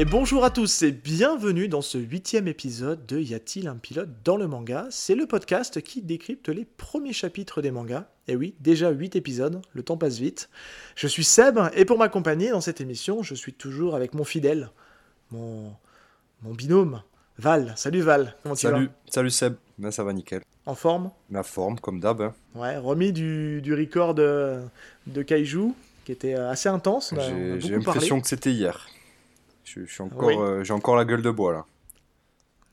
Et bonjour à tous et bienvenue dans ce huitième épisode de Y a-t-il un pilote dans le manga? C'est le podcast qui décrypte les premiers chapitres des mangas. Et oui, déjà huit épisodes, le temps passe vite. Je suis Seb et pour m'accompagner dans cette émission, je suis toujours avec mon fidèle, mon, mon binôme, Val. Salut Val, comment tu Salut, vas? Salut Seb, ben, ça va nickel. En forme? La forme, comme d'hab. hein. Ouais, remis du, du record de, de Kaiju, qui était assez intense. J'ai l'impression que c'était hier. Je, je suis encore, Oui. euh, j'ai encore la gueule de bois là.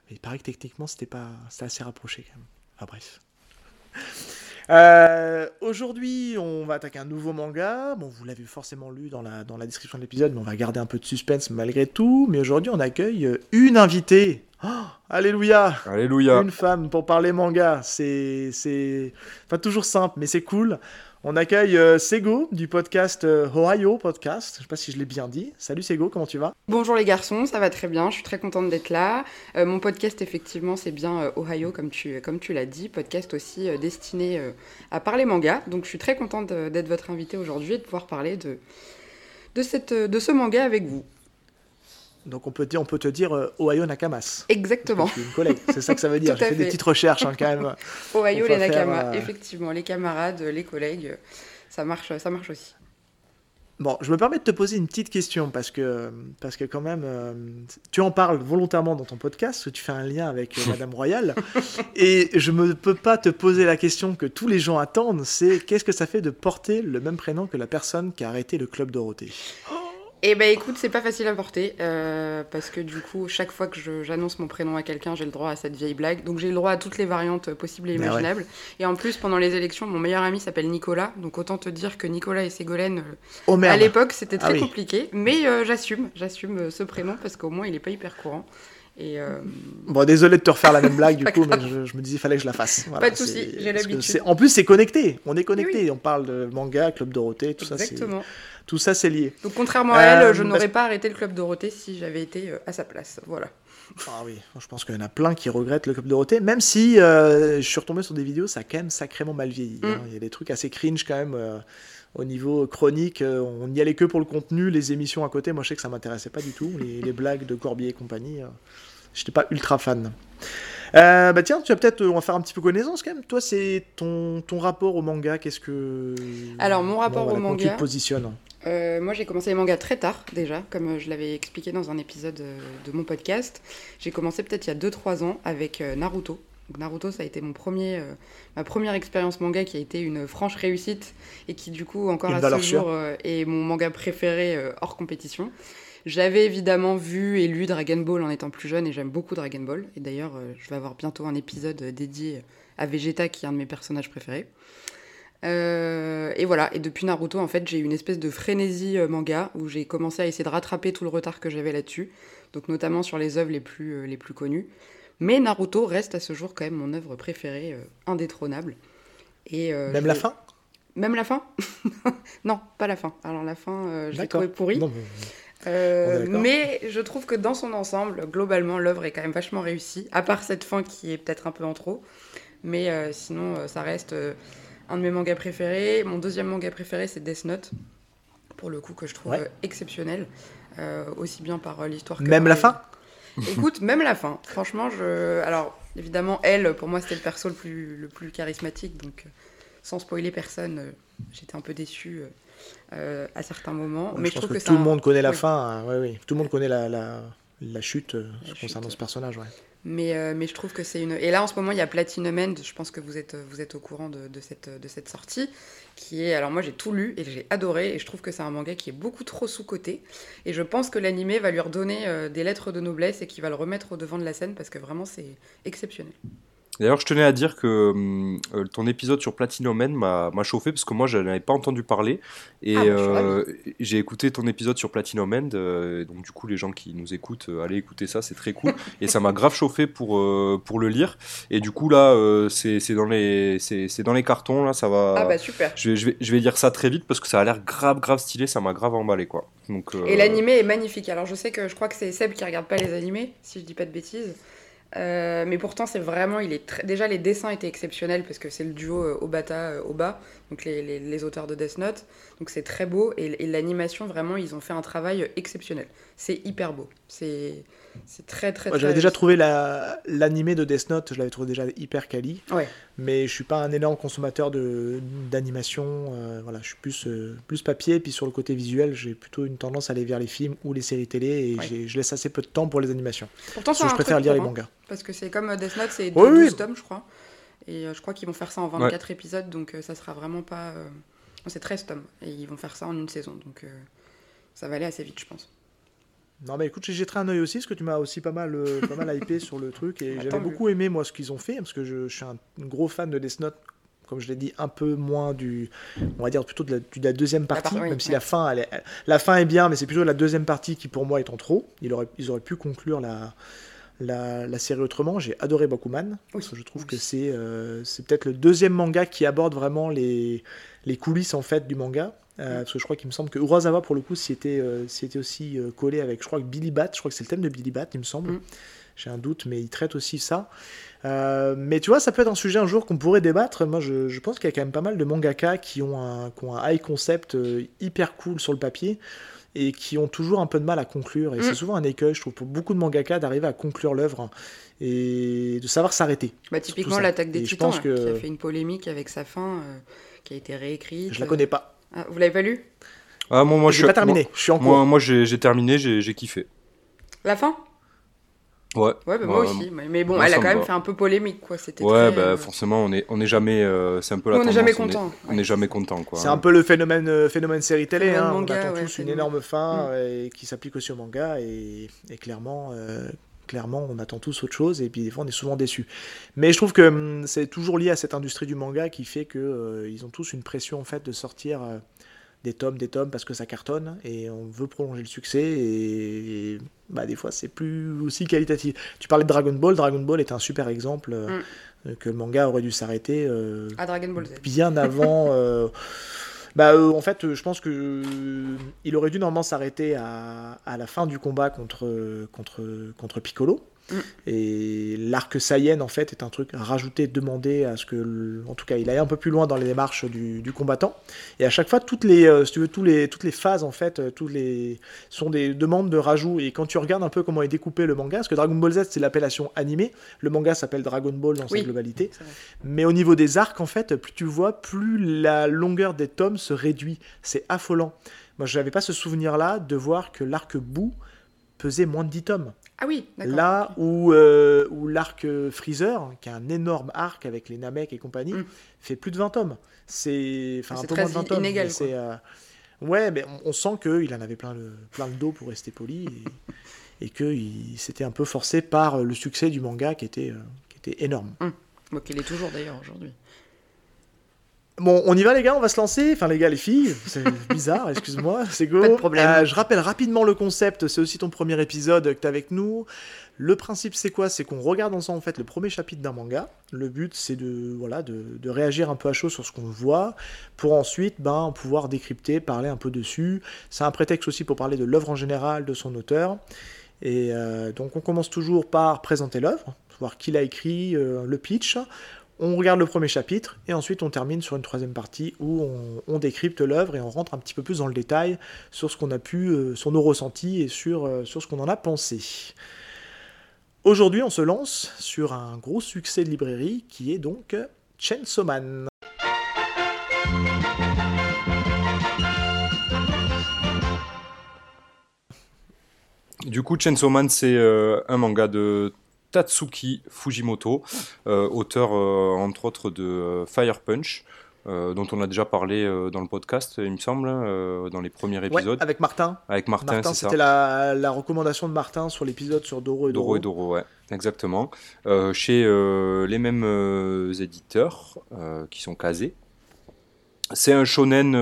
Mais il paraît que techniquement, c'était pas, c'était assez rapproché quand même. Enfin bref. Euh, Aujourd'hui, on va attaquer un nouveau manga. Bon, vous l'avez forcément lu dans la, dans la description de l'épisode, mais on va garder un peu de suspense malgré tout. Mais aujourd'hui, on accueille euh, une invitée. Oh, alléluia Alléluia. Une femme pour parler manga. C'est, c'est, enfin toujours simple, mais c'est cool. On accueille euh, Sego du podcast euh, Ohio Podcast. Je sais pas si je l'ai bien dit. Salut Sego, comment tu vas? Bonjour les garçons, ça va très bien, je suis très contente d'être là. Euh, mon podcast, effectivement, c'est bien Ohio, comme tu, comme tu l'as dit, podcast aussi destiné à parler manga. Donc je suis très contente d'être votre invité aujourd'hui et de pouvoir parler de ce manga avec vous. Donc on peut, dire, on peut te dire euh, Ohio Nakamas. Exactement. Une collègue, c'est ça que ça veut dire. J'ai à fait des fait. petites recherches hein, quand même. Ohio, les va faire, Nakama, euh, effectivement, les camarades, les collègues, ça marche, ça marche aussi. Bon, je me permets de te poser une petite question parce que, parce que quand même, euh, tu en parles volontairement dans ton podcast, que tu fais un lien avec euh, Madame Royale, et je ne peux pas te poser la question que tous les gens attendent, c'est qu'est-ce que ça fait de porter le même prénom que la personne qui a arrêté le club Dorothée? Eh ben écoute, c'est pas facile à porter euh, parce que du coup, chaque fois que je- j'annonce mon prénom à quelqu'un, j'ai le droit à cette vieille blague. Donc j'ai le droit à toutes les variantes possibles et Mais ouais. imaginables. Et en plus, pendant les élections, mon meilleur ami s'appelle Nicolas. Donc autant te dire que Nicolas et Ségolène, euh, Oh à l'époque, c'était Ah très oui. compliqué. Mais euh, j'assume, j'assume ce prénom parce qu'au moins, il est pas hyper courant. Et euh, Bon, désolé de te refaire la même blague du coup, mais je, je me disais fallait que je la fasse. Voilà, Pas de souci, j'ai l'habitude. En plus, c'est connecté. On est connecté. On parle de manga, club Dorothée, tout ça, exactement. Tout ça, c'est lié. Donc contrairement à Euh, elle, je parce- n'aurais pas arrêté le club Dorothée si j'avais été euh, à sa place. Voilà. Ah oui, je pense qu'il y en a plein qui regrettent le Club Dorothée, même si euh, je suis retombé sur des vidéos, ça a quand même sacrément mal vieilli. Mm. hein. Il y a des trucs assez cringe quand même euh, au niveau chronique. euh, on n'y allait que pour le contenu, les émissions à côté. Moi, je sais que ça m'intéressait pas du tout. Les, les blagues de Corbier et compagnie, euh, j'étais pas ultra fan. Euh, bah tiens, tu vas peut-être, euh, on va faire un petit peu connaissance quand même. Toi, c'est ton, ton rapport au manga, qu'est-ce que... Alors, mon rapport au comment tu manga- te positionnes Euh, moi, j'ai commencé les mangas très tard, déjà, comme euh, je l'avais expliqué dans un épisode euh, de mon podcast. J'ai commencé peut-être il y a 2-3 ans avec Naruto. Donc, Naruto, ça a été mon premier, euh, ma première expérience manga qui a été une franche réussite et qui, du coup, encore à ce jour, euh, est mon manga préféré hors compétition. J'avais évidemment vu et lu Dragon Ball en étant plus jeune et j'aime beaucoup Dragon Ball. Et d'ailleurs, je vais avoir bientôt un épisode dédié à Vegeta, qui est un de mes personnages préférés. Euh, et voilà, et depuis Naruto, en fait, j'ai eu une espèce de frénésie euh, manga où j'ai commencé à essayer de rattraper tout le retard que j'avais là-dessus, donc notamment sur les œuvres les plus, euh, les plus connues. Mais Naruto reste à ce jour quand même mon œuvre préférée, indétrônable. Et, Même je la fin? Même la fin? Non, pas la fin. Alors la fin, euh, je l'ai trouvée pourrie. Non, mais- Euh, je trouve que dans son ensemble, globalement, l'œuvre est quand même vachement réussie, à part cette fin qui est peut-être un peu en trop. Mais euh, sinon, ça reste un de mes mangas préférés. Mon deuxième manga préféré, c'est Death Note, pour le coup, que je trouve Ouais. exceptionnel, euh, aussi bien par euh, l'histoire que Même par la les- fin Écoute, même la fin. Franchement, je. Alors, évidemment, elle, pour moi, c'était le perso le plus, le plus charismatique, donc euh, sans spoiler personne, j'étais un peu euh, euh, à certains moments. Mais je je trouve que, que, tout le un- monde connaît la oui. fin. hein, ouais, oui. Tout le monde connaît la, la, la chute euh, La concernant chute. ce personnage. Ouais. Mais, euh, mais je trouve que c'est une. Et là, en ce moment, il y a Platinum End. Je pense que vous êtes, vous êtes au courant de, de cette, de cette sortie. Qui est. Alors, moi, j'ai tout lu et j'ai adoré. Et je trouve que c'est un manga qui est beaucoup trop sous-coté. Et je pense que l'animé va lui redonner euh, des lettres de noblesse et qui va le remettre au devant de la scène parce que vraiment, c'est exceptionnel. D'ailleurs, je tenais à dire que hum, euh, ton épisode sur Platinum Man m'a chauffé parce que moi, je n'avais pas entendu parler. Et Ah, bah, euh, j'ai écouté ton épisode sur Platinum End. euh, donc, du coup, les gens qui nous écoutent, euh, allez écouter ça, c'est très cool. et ça m'a grave chauffé pour, pour le lire. Et du coup, là, c'est dans, les- dans les cartons. Là, ça va. Ah, bah super. je, vais, je, vais, je vais lire ça très vite parce que ça a l'air grave, grave stylé. Ça m'a grave emballé, quoi. Donc, Et l'animé est magnifique. Alors, je sais que je crois que c'est Seb qui regarde pas les animés, si je dis pas de bêtises. Euh, mais pourtant, c'est vraiment, il est déjà les dessins étaient exceptionnels parce que c'est le duo euh, Obata euh, Oba, donc les, les- auteurs de Death Note. Donc c'est très beau et, l'animation vraiment, ils ont fait un travail exceptionnel. C'est hyper beau. C'est c'est très très. Très J'avais déjà trouvé la- l'animé de Death Note, je l'avais trouvé déjà hyper quali. Ouais. Mais je suis pas un énorme consommateur de- d'animation. euh, voilà, je suis plus, euh, plus papier. Puis sur le côté visuel, j'ai plutôt une tendance à aller vers les films ou les séries télé. Et Ouais. je laisse assez peu de temps pour les animations. Pourtant, Parce que je préfère lire les mangas. Parce que c'est comme euh, Death Note, c'est Oui, 12 oui. tomes, je crois. Et euh, je crois qu'ils vont faire ça en 24 épisodes, donc ça sera vraiment pas. euh, c'est 13 tomes. Et ils vont faire ça en une saison, donc euh, ça va aller assez vite, je pense. Non, mais écoute, j'ai jeté un œil aussi, parce que tu m'as aussi pas mal, euh, pas mal hypé sur le truc. Et j'avais beaucoup aimé, moi, ce qu'ils ont fait, parce que je, je suis un gros fan de Death Note. Comme je l'ai dit, un peu moins du. On va dire plutôt de la, du- de la deuxième partie, part- oui, même si la fin, elle est- la fin est bien, mais c'est plutôt la deuxième partie qui, pour moi, est en trop. Ils auraient, ils auraient pu conclure la, la, la série autrement. J'ai adoré Bakuman, parce que je trouve oui. que c'est euh, c'est peut-être le deuxième manga qui aborde vraiment les, les coulisses en fait du manga. Euh, Mm. Parce que je crois qu'il me semble que Urasawa, pour le coup, s'y était, euh, était aussi euh, collé avec, je crois que Billy Bat, je crois que c'est le thème de Billy Bat, il me semble. Mm. J'ai un doute, mais il traite aussi ça. Mais tu vois, ça peut être un sujet un jour qu'on pourrait débattre. Moi, je, je pense qu'il y a quand même pas mal de mangaka qui ont un, qui ont un high concept hyper cool sur le papier et qui ont toujours un peu de mal à conclure. Et Mm. c'est souvent un écueil, je trouve, pour beaucoup de mangaka d'arriver à conclure l'œuvre et de savoir s'arrêter. Bah, typiquement, l'attaque des Et je titans, pense hein, que- qui a fait une polémique avec sa fin, qui a été réécrite. Je la connais pas. Ah, vous l'avez pas lu? Ah, moi, moi, je l'ai pas terminé. Je suis en Moi, cours. moi, moi, j'ai j'ai terminé, j'ai j'ai kiffé. La fin? Ouais. Ouais, bah, moi Ouais, aussi. Mais mais bon, moi, elle a quand me même va. fait un peu polémique, quoi. C'était Ouais, très, bah, euh, forcément, on est, on est jamais. euh, c'est un peu la on n'est jamais content. On n'est jamais content, quoi. C'est un peu le phénomène, euh, phénomène série télé. Phénomène hein. manga, on attend ouais, tous une énorme fin Mm. et qui s'applique aussi au manga. Et, et clairement, euh, clairement, on attend tous autre chose. Et puis des fois, on est souvent déçus. Mais je trouve que hum, c'est toujours lié à cette industrie du manga qui fait que euh, ils ont tous une pression en fait de sortir euh, des tomes, des tomes parce que ça cartonne et on veut prolonger le succès. Et, et, bah, des fois, c'est plus aussi qualitatif. Tu parlais de Dragon Ball. Dragon Ball est un super exemple euh, Mm. euh, que le manga aurait dû s'arrêter. euh, À Dragon Ball Z. bien avant. euh, Bah, euh, en fait, euh, je pense que euh, il aurait dû normalement s'arrêter à, à la fin du combat contre, contre, contre Piccolo. Mm. Et l'arc Saiyan, en fait, est un truc rajouté, demandé à ce que, le- en tout cas, il aille un peu plus loin dans les démarches du, du combattant. Et à chaque fois, toutes les, euh, si tu veux, tous les, toutes les phases, en fait, euh, les, sont des demandes de rajout. Et quand tu regardes un peu comment est découpé le manga, parce que Dragon Ball Z, c'est l'appellation animée, le manga s'appelle Dragon Ball dans Oui. sa globalité. Mais au niveau des arcs, en fait, plus tu vois, plus la longueur des tomes se réduit. C'est affolant. Moi, je n'avais pas ce souvenir-là de voir que l'arc bout pesait moins de 10 tomes. Ah oui, d'accord. Là où, euh, où l'arc Freezer, qui est un énorme arc avec les Namek et compagnie, Mm. fait plus de 20 tomes. C'est enfin, un C'est peu moins de 20 tomes. inégal, mais euh, Ouais, mais on, on sent qu'il en avait plein le, plein le dos pour rester poli et, et qu'il s'était un peu forcé par le succès du manga qui était, euh, qui était énorme. Bon, qu'il est toujours d'ailleurs aujourd'hui. Bon, on y va les gars, on va se lancer. Enfin les gars, les filles, c'est bizarre, excuse-moi, c'est go. Pas de problème. Euh, je rappelle rapidement le concept, c'est aussi ton premier épisode que tu avec nous. Le principe c'est quoi? C'est qu'on regarde ensemble en fait le premier chapitre d'un manga. Le but c'est de, voilà, de, de réagir un peu à chaud sur ce qu'on voit pour ensuite ben, pouvoir décrypter, parler un peu dessus. C'est un prétexte aussi pour parler de l'œuvre en général, de son auteur. Et euh, donc on commence toujours par présenter l'œuvre, voir qui l'a écrit, euh, le pitch. On regarde le premier chapitre et ensuite on termine sur une troisième partie où on, décrypte l'œuvre et on rentre un petit peu plus dans le détail sur ce qu'on a pu, euh, sur nos ressentis et sur, euh, sur ce qu'on en a pensé. Aujourd'hui, on se lance sur un gros succès de librairie qui est donc Chainsaw Man. Du coup, Chainsaw Man, c'est euh, un manga de Tatsuki Fujimoto, euh, auteur euh, entre autres de euh, Fire Punch, euh, dont on a déjà parlé euh, dans le podcast, il me semble, euh, dans les premiers Ouais, épisodes, avec Martin. avec Martin, c'était la, la recommandation de Martin sur l'épisode sur Doro et Doro. Doro et Doro, ouais, exactement. Chez les mêmes éditeurs qui sont casés. C'est un shonen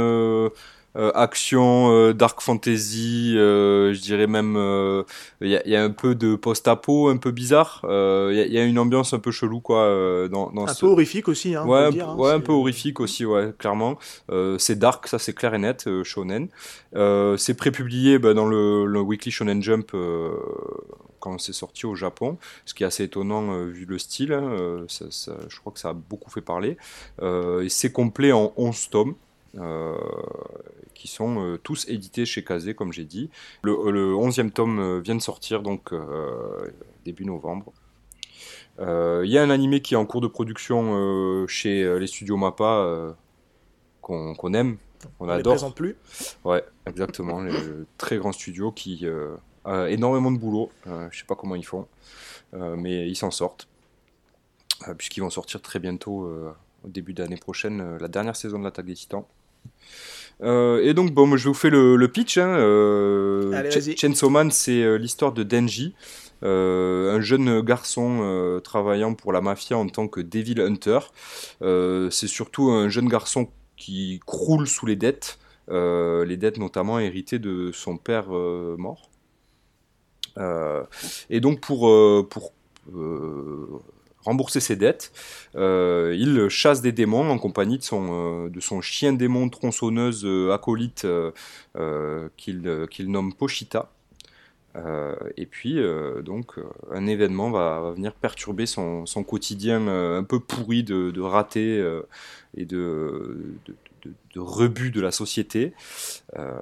euh, euh, action, euh, dark fantasy, euh, je dirais même. euh, Il y, a- il y a un peu de post-apo, un peu bizarre. Euh, Il y, a- il y a une ambiance un peu chelou, quoi, euh, dans, dans Un ce. peu horrifique aussi, hein, Ouais, dire, hein, ouais, un peu horrifique aussi, ouais, clairement. Euh, c'est dark, ça c'est clair et net, euh, shonen. Euh, c'est prépublié bah, dans le, le Weekly Shonen Jump, euh, quand c'est sorti au Japon, ce qui est assez étonnant vu le style. Hein, je crois que ça a beaucoup fait parler. et c'est complet en 11 tomes. Qui sont tous édités chez Kazé, comme j'ai dit. Le, 11e tome vient de sortir, donc début novembre. Il y a un animé qui est en cours de production chez les studios MAPPA qu'on aime, on, adore. Les plus. Ouais, exactement. le très grand studio qui euh, a énormément de boulot. Euh, je sais pas comment ils font, euh, mais ils s'en sortent. Puisqu'ils vont sortir très bientôt, au début d'année prochaine, la dernière saison de l'attaque des titans. Et donc, bon, je vous fais le, le pitch. Hein, Chainsaw Man, c'est l'histoire de Denji, un jeune garçon travaillant pour la mafia en tant que Devil Hunter. c'est surtout un jeune garçon qui croule sous les dettes, euh, les dettes notamment héritées de son père euh, mort. Euh, et donc pour, pour rembourser ses dettes, il chasse des démons en compagnie de son, de son chien démon tronçonneuse acolyte qu'il nomme Pochita. et puis, donc, un événement va, venir perturber son, son quotidien un peu pourri de, de ratés et de, de, rebut de la société. Euh,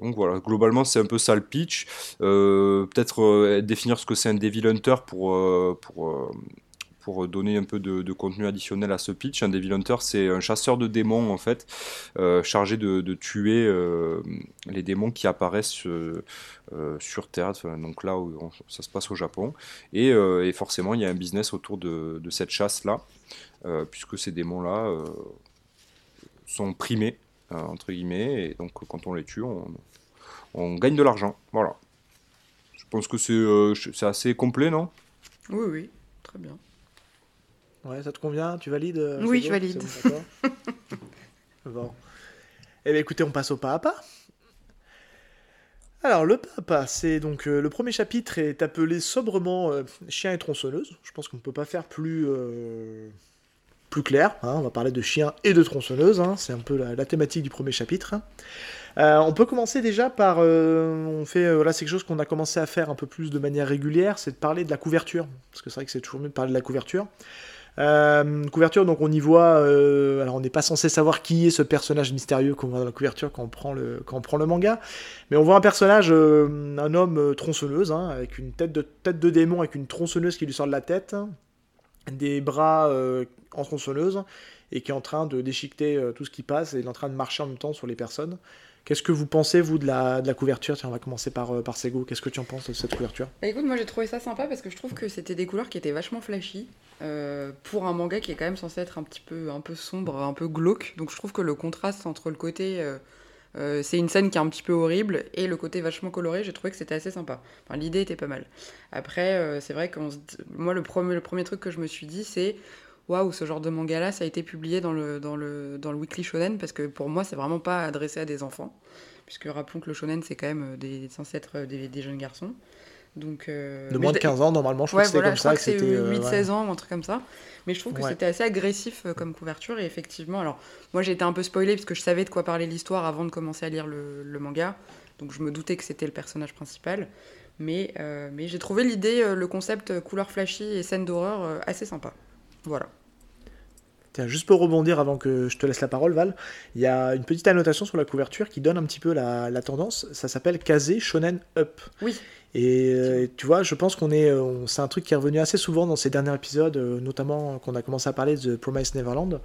donc voilà, globalement c'est un peu ça le pitch. Euh, peut-être euh, définir ce que c'est un Devil Hunter pour, pour donner un peu de, contenu additionnel à ce pitch. Un Devil Hunter c'est un chasseur de démons en fait, chargé de, tuer les démons qui apparaissent sur Terre, donc là où ça se passe au Japon. Et, forcément il y a un business autour de, cette chasse-là. Euh, puisque ces démons-là euh, sont primés, euh, entre guillemets, et donc quand on les tue, on, gagne de l'argent. Voilà. Je pense que c'est assez complet, non? Oui, oui, très bien. Ouais, ça te convient? Tu valides Oui, je valide. Bon, Eh bien, écoutez, on passe au pas à pas. Alors, le papa, c'est donc le premier chapitre est appelé sobrement Chien et tronçonneuse. Je pense qu'on ne peut pas faire plus, plus clair. Hein, on va parler de chiens et de tronçonneuses. Hein, c'est un peu la, thématique du premier chapitre. Euh, on peut commencer déjà par, euh, on fait, euh, là c'est quelque chose qu'on a commencé à faire un peu plus de manière régulière, c'est de parler de la couverture, parce que c'est vrai que c'est toujours mieux de parler de la couverture. couverture, donc on y voit, alors on n'est pas censé savoir qui est ce personnage mystérieux qu'on voit dans la couverture quand on prend le, quand on prend le manga, mais on voit un personnage, un homme tronçonneuse, hein, avec une tête de, tête de démon, avec une tronçonneuse qui lui sort de la tête, des bras euh, en tronçonneuse et qui est en train de déchiqueter euh, tout ce qui passe et est en train de marcher en même temps sur les personnes. Qu'est-ce que vous pensez, vous, de la, de la couverture? Tiens, on va commencer par, euh, par Sego. Qu'est-ce que tu en penses de cette couverture? Bah, Écoute, moi j'ai trouvé ça sympa parce que je trouve que c'était des couleurs qui étaient vachement flashy pour un manga qui est quand même censé être un petit peu, un peu sombre, un peu glauque. Donc je trouve que le contraste entre le côté euh, c'est une scène qui est un petit peu horrible et le côté vachement coloré, j'ai trouvé que c'était assez sympa. Enfin, l'idée était pas mal. Après, euh, c'est vrai que moi, le premier, le premier truc que je me suis dit, c'est waouh, ce genre de manga-là, ça a été publié dans le, dans, le, dans le Weekly Shonen parce que pour moi, c'est vraiment pas adressé à des enfants. Puisque rappelons que le shonen, c'est quand même des, censé être des, des jeunes garçons. Donc, euh, de moins de 15 ans, normalement, je crois que c'était comme ça. c'était 8-16 ans, un truc comme ça. Mais je trouve que c'était assez agressif euh, comme couverture. Et effectivement, alors moi j'ai été un peu spoilée parce que je savais de quoi parlait l'histoire avant de commencer à lire le, manga. Donc je me doutais que c'était le personnage principal. Mais, euh, mais j'ai trouvé l'idée, euh, le concept couleur flashy et scène d'horreur assez sympa. Voilà. Tiens, juste pour rebondir avant que je te laisse la parole, Val, il y a une petite annotation sur la couverture qui donne un petit peu la, la tendance. Ça s'appelle Kaze Shonen Up. Oui. Et euh, tu vois, je pense qu'on est, euh, c'est un truc qui est revenu assez souvent dans ces derniers épisodes, euh, notamment qu'on a commencé à parler de Promise Neverland,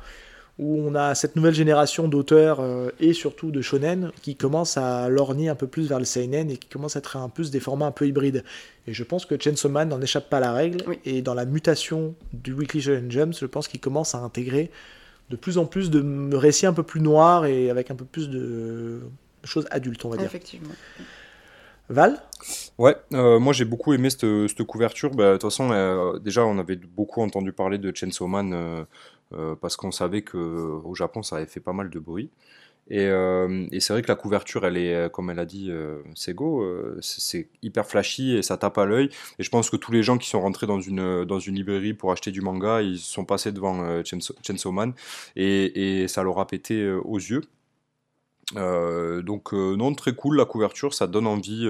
où on a cette nouvelle génération d'auteurs et surtout de shonen qui commence à lorgner un peu plus vers le seinen et qui commence à être un peu des formats un peu hybrides. Et je pense que Chainsaw Man n'en échappe pas à la règle. Et dans la mutation du Weekly Shonen Jump, je pense qu'il commence à intégrer de plus en plus de récits un peu plus noirs et avec un peu plus de choses adultes, on va dire. Effectivement. Val? Ouais, euh, moi j'ai beaucoup aimé cette, couverture. Bah, de toute façon, euh, déjà on avait beaucoup entendu parler de Chainsaw Man euh, parce qu'on savait qu'au Japon ça avait fait pas mal de bruit. Et, c'est vrai que la couverture, elle est, comme elle a dit Sego, c'est hyper flashy et ça tape à l'œil. Et je pense que tous les gens qui sont rentrés dans une, dans une librairie pour acheter du manga, ils sont passés devant Chainsaw, Man et, ça leur a pété aux yeux. donc non, très cool la couverture, ça donne envie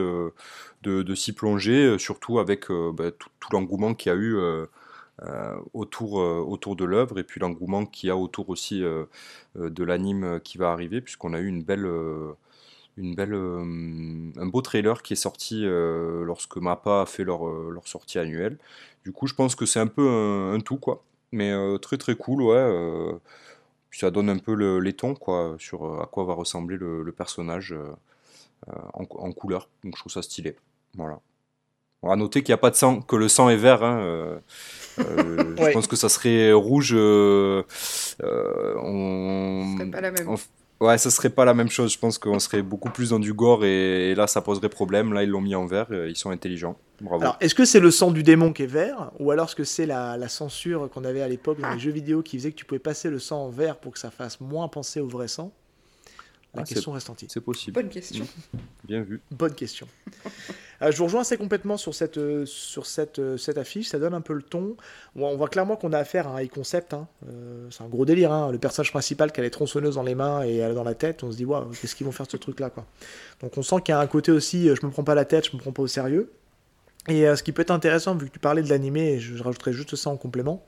de, s'y plonger, surtout avec bah, tout l'engouement qu'il y a eu autour, autour de l'œuvre et puis l'engouement qu'il y a autour aussi de l'anime qui va arriver, puisqu'on a eu une belle une belle, un beau trailer qui est sorti lorsque Mappa a fait leur, leur sortie annuelle. Du coup, je pense que c'est un peu un, tout, quoi. Mais très très cool, ouais. ça donne un peu le, les tons, quoi, sur à quoi va ressembler le, personnage en, couleur. Donc je trouve ça stylé. Voilà. On va noter qu'il n'y a pas de sang, que le sang est vert. Hein, je pense que ça serait rouge. on... pas la même. Ouais, ça serait pas la même chose. Je pense qu'on serait beaucoup plus dans du gore et, là, ça poserait problème. Là, ils l'ont mis en vert. Ils sont intelligents. Bravo. Alors, est-ce que c'est le sang du démon qui est vert ou alors est-ce que c'est la, censure qu'on avait à l'époque dans les jeux vidéo qui faisait que tu pouvais passer le sang en vert pour que ça fasse moins penser au vrai sang? La ah, question reste entière. C'est possible. Bonne question. Bien vu. Bonne question. Euh, je vous rejoins assez complètement sur cette, euh, sur cette, euh, cette affiche, ça donne un peu le ton. On, voit clairement qu'on a affaire à un high concept. Hein. c'est un gros délire. Hein. Le personnage principal qui a les tronçonneuses dans les mains et elle dans la tête, on se dit, qu'est-ce qu'ils vont faire de ce truc-là quoi. Donc on sent qu'il y a un côté aussi, je me prends pas la tête, je me prends pas au sérieux. Et ce qui peut être intéressant, vu que tu parlais de l'animé, je rajouterai juste ça en complément,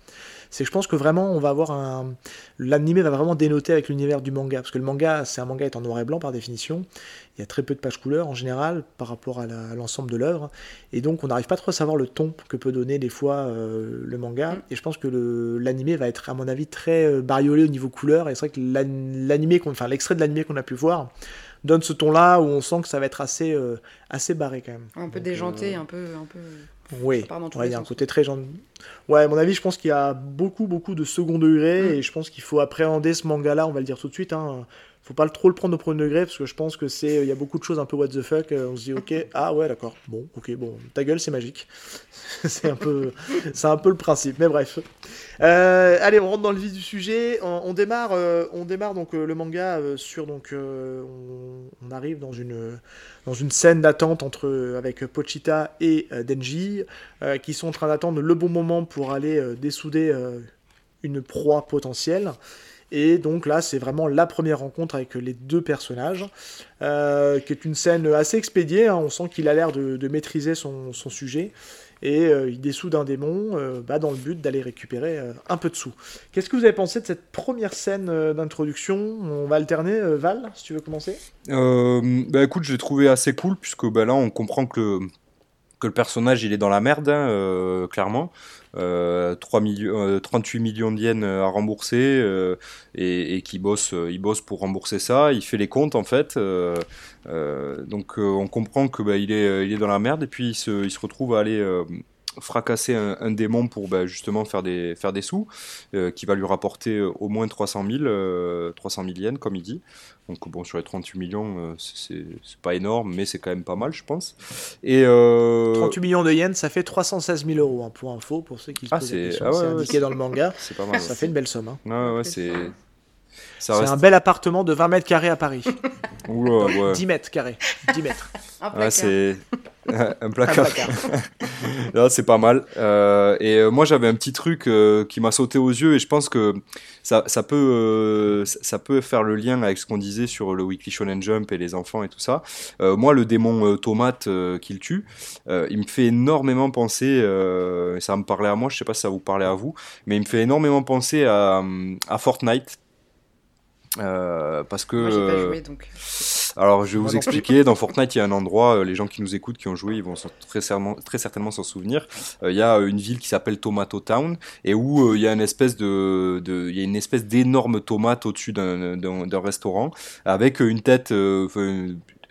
c'est que je pense que vraiment on va avoir un l'animé va vraiment dénoter avec l'univers du manga. Parce que le manga c'est un manga est en noir et blanc par définition. Il y a très peu de pages couleurs en général par rapport à l'ensemble de l'œuvre. Et donc on n'arrive pas trop à savoir le ton que peut donner des fois euh, le manga. Mm. et je pense que l'animé va être à mon avis très euh, bariolé au niveau couleur. Et c'est vrai que l'animé enfin l'extrait de l'animé qu'on a pu voir donne ce ton là où on sent que ça va être assez euh, assez barré quand même. Un peu déjanté un peu un peu oui, il y a un côté très genre. Ouais, à mon avis, je pense qu'il y a beaucoup, beaucoup de second degré mm. et je pense qu'il faut appréhender ce manga-là, on va le dire tout de suite. Hein. Faut pas trop le prendre au premier degré parce que je pense que c'est. Il y a beaucoup de choses un peu what the fuck. Euh, on se dit, ok, ah ouais, d'accord, bon, ok, bon, ta gueule, c'est magique. c'est un, peu... c'est un peu le principe, mais bref. Euh, allez, on rentre dans le vif du sujet. On, démarre, euh, on démarre donc le manga sur. Donc, on, arrive dans une dans une scène d'attente entre, avec Pochita et Denji, qui sont en train d'attendre le bon moment pour aller dessouder une proie potentielle. Et donc là, c'est vraiment la première rencontre avec les deux personnages, qui est une scène assez expédiée. Hein. on sent qu'il a l'air de, maîtriser son, sujet et euh, il dessoude un démon euh, bah, dans le but d'aller récupérer euh, un peu de sous. Qu'est-ce que vous avez pensé de cette première scène d'introduction? On va alterner, Val, si tu veux commencer bah écoute, je l'ai trouvé assez cool, puisque bah, là on comprend que que le personnage il est dans la merde, hein, clairement. 3 millions, 38 millions de yens à rembourser et, qui bosse, il bosse pour rembourser ça. Il fait les comptes en fait. donc on comprend que bah, est, il est dans la merde et puis il se, il se retrouve à aller fracasser un, démon pour bah, justement faire des, faire des sous, qui va lui rapporter au moins 300 000, 300 000 yens, comme il dit. Donc bon, sur les 38 millions, euh, c'est pas énorme, mais c'est quand même pas mal, je pense. Et 38 euh, millions de yens, ça fait 316 000 euros, hein, pour info, pour ceux qui se ah, posent la question. Ah c'est indiqué dans le manga. Pas mal, ça fait une belle somme. Hein. Ouais, c'est... C'est un bel appartement de 20 mètres carrés à Paris. 10 mètres carrés. 10 mètres. C'est un placard. Là, c'est pas mal. Euh, et euh, moi, j'avais un petit truc euh, qui m'a sauté aux yeux et je pense que ça, ça peut, ça peut faire le lien avec ce qu'on disait sur le Weekly Shonen Jump et les enfants et tout ça. moi, le démon tomate qu'il tue, il me fait énormément penser, ça me parlait à moi, je sais pas si ça vous parlait à vous, mais il me fait énormément penser à, à Fortnite. Parce que. Moi, j'ai pas joué, donc. Alors, je vais vous expliquer. Dans Fortnite, il y a un endroit, euh, les gens qui nous écoutent, qui ont joué, ils vont très, certainement, très certainement s'en souvenir. Euh, il y a une ville qui s'appelle Tomato Town et où euh, il y a une espèce de, il y a une espèce d'énorme tomate au-dessus d'un restaurant avec une tête,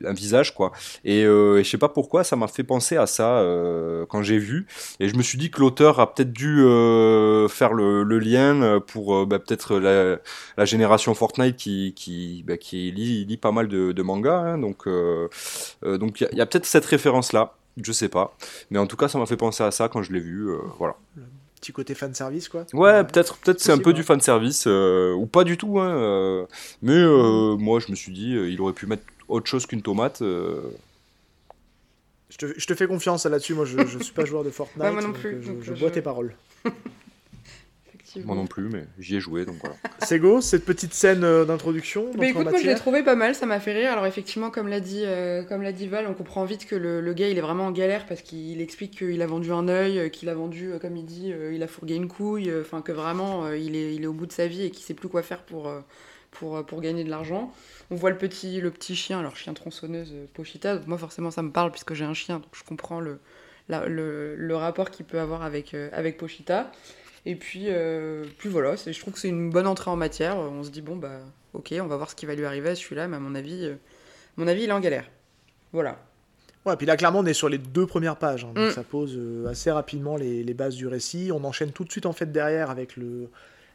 un visage quoi. Et, euh, je sais pas pourquoi ça m'a fait penser à ça euh, quand j'ai vu. Et je me suis dit que l'auteur a peut-être dû euh, faire le, lien pour bah, peut-être la, génération Fortnite qui qui, bah, qui lit, lit, pas mal de, mangas. Hein. donc donc il y a, peut-être cette référence là. Je sais pas, mais en tout cas ça m'a fait penser à ça quand je l'ai vu. voilà petit côté fan service quoi. Ouais, peut-être peut-être c'est un peu du fan service ou pas du tout hein, mais moi je me suis dit il aurait pu mettre autre chose qu'une tomate. Euh. Je, te, je, te, fais confiance là-dessus. Moi, je ne suis pas joueur de Fortnite. moi non plus. je, bois tes paroles. Moi non plus, mais j'y ai joué, donc voilà. C'est go, cette petite scène euh, d'introduction Bah écoute, moi je l'ai trouvé pas mal, ça m'a fait rire. Alors effectivement, comme l'a dit, euh, comme l'a dit Val, on comprend vite que le, le gars il est vraiment en galère parce qu'il explique qu'il a vendu un œil, euh, qu'il a vendu, euh, comme il dit, euh, il a fourgué une couille, euh, enfin que vraiment euh, il, est, il est au bout de sa vie et qu'il sait plus quoi faire pour, euh, pour, euh, pour gagner de l'argent. On voit le petit, le petit chien, alors chien tronçonneuse euh, Pochita. Donc moi forcément ça me parle puisque j'ai un chien, donc je comprends le, la- le, le rapport qu'il peut avoir avec, euh, avec Pochita. Et puis, euh, puis voilà, je trouve que c'est une bonne entrée en matière. On se dit, bon, bah, ok, on va voir ce qui va lui arriver à celui-là, mais à mon avis, euh, à mon avis, il est en galère. Voilà. Ouais, puis là, clairement, on est sur les deux premières pages. hein, donc Mm. ça pose assez rapidement les, les bases du récit. On enchaîne tout de suite, en fait, derrière avec, le,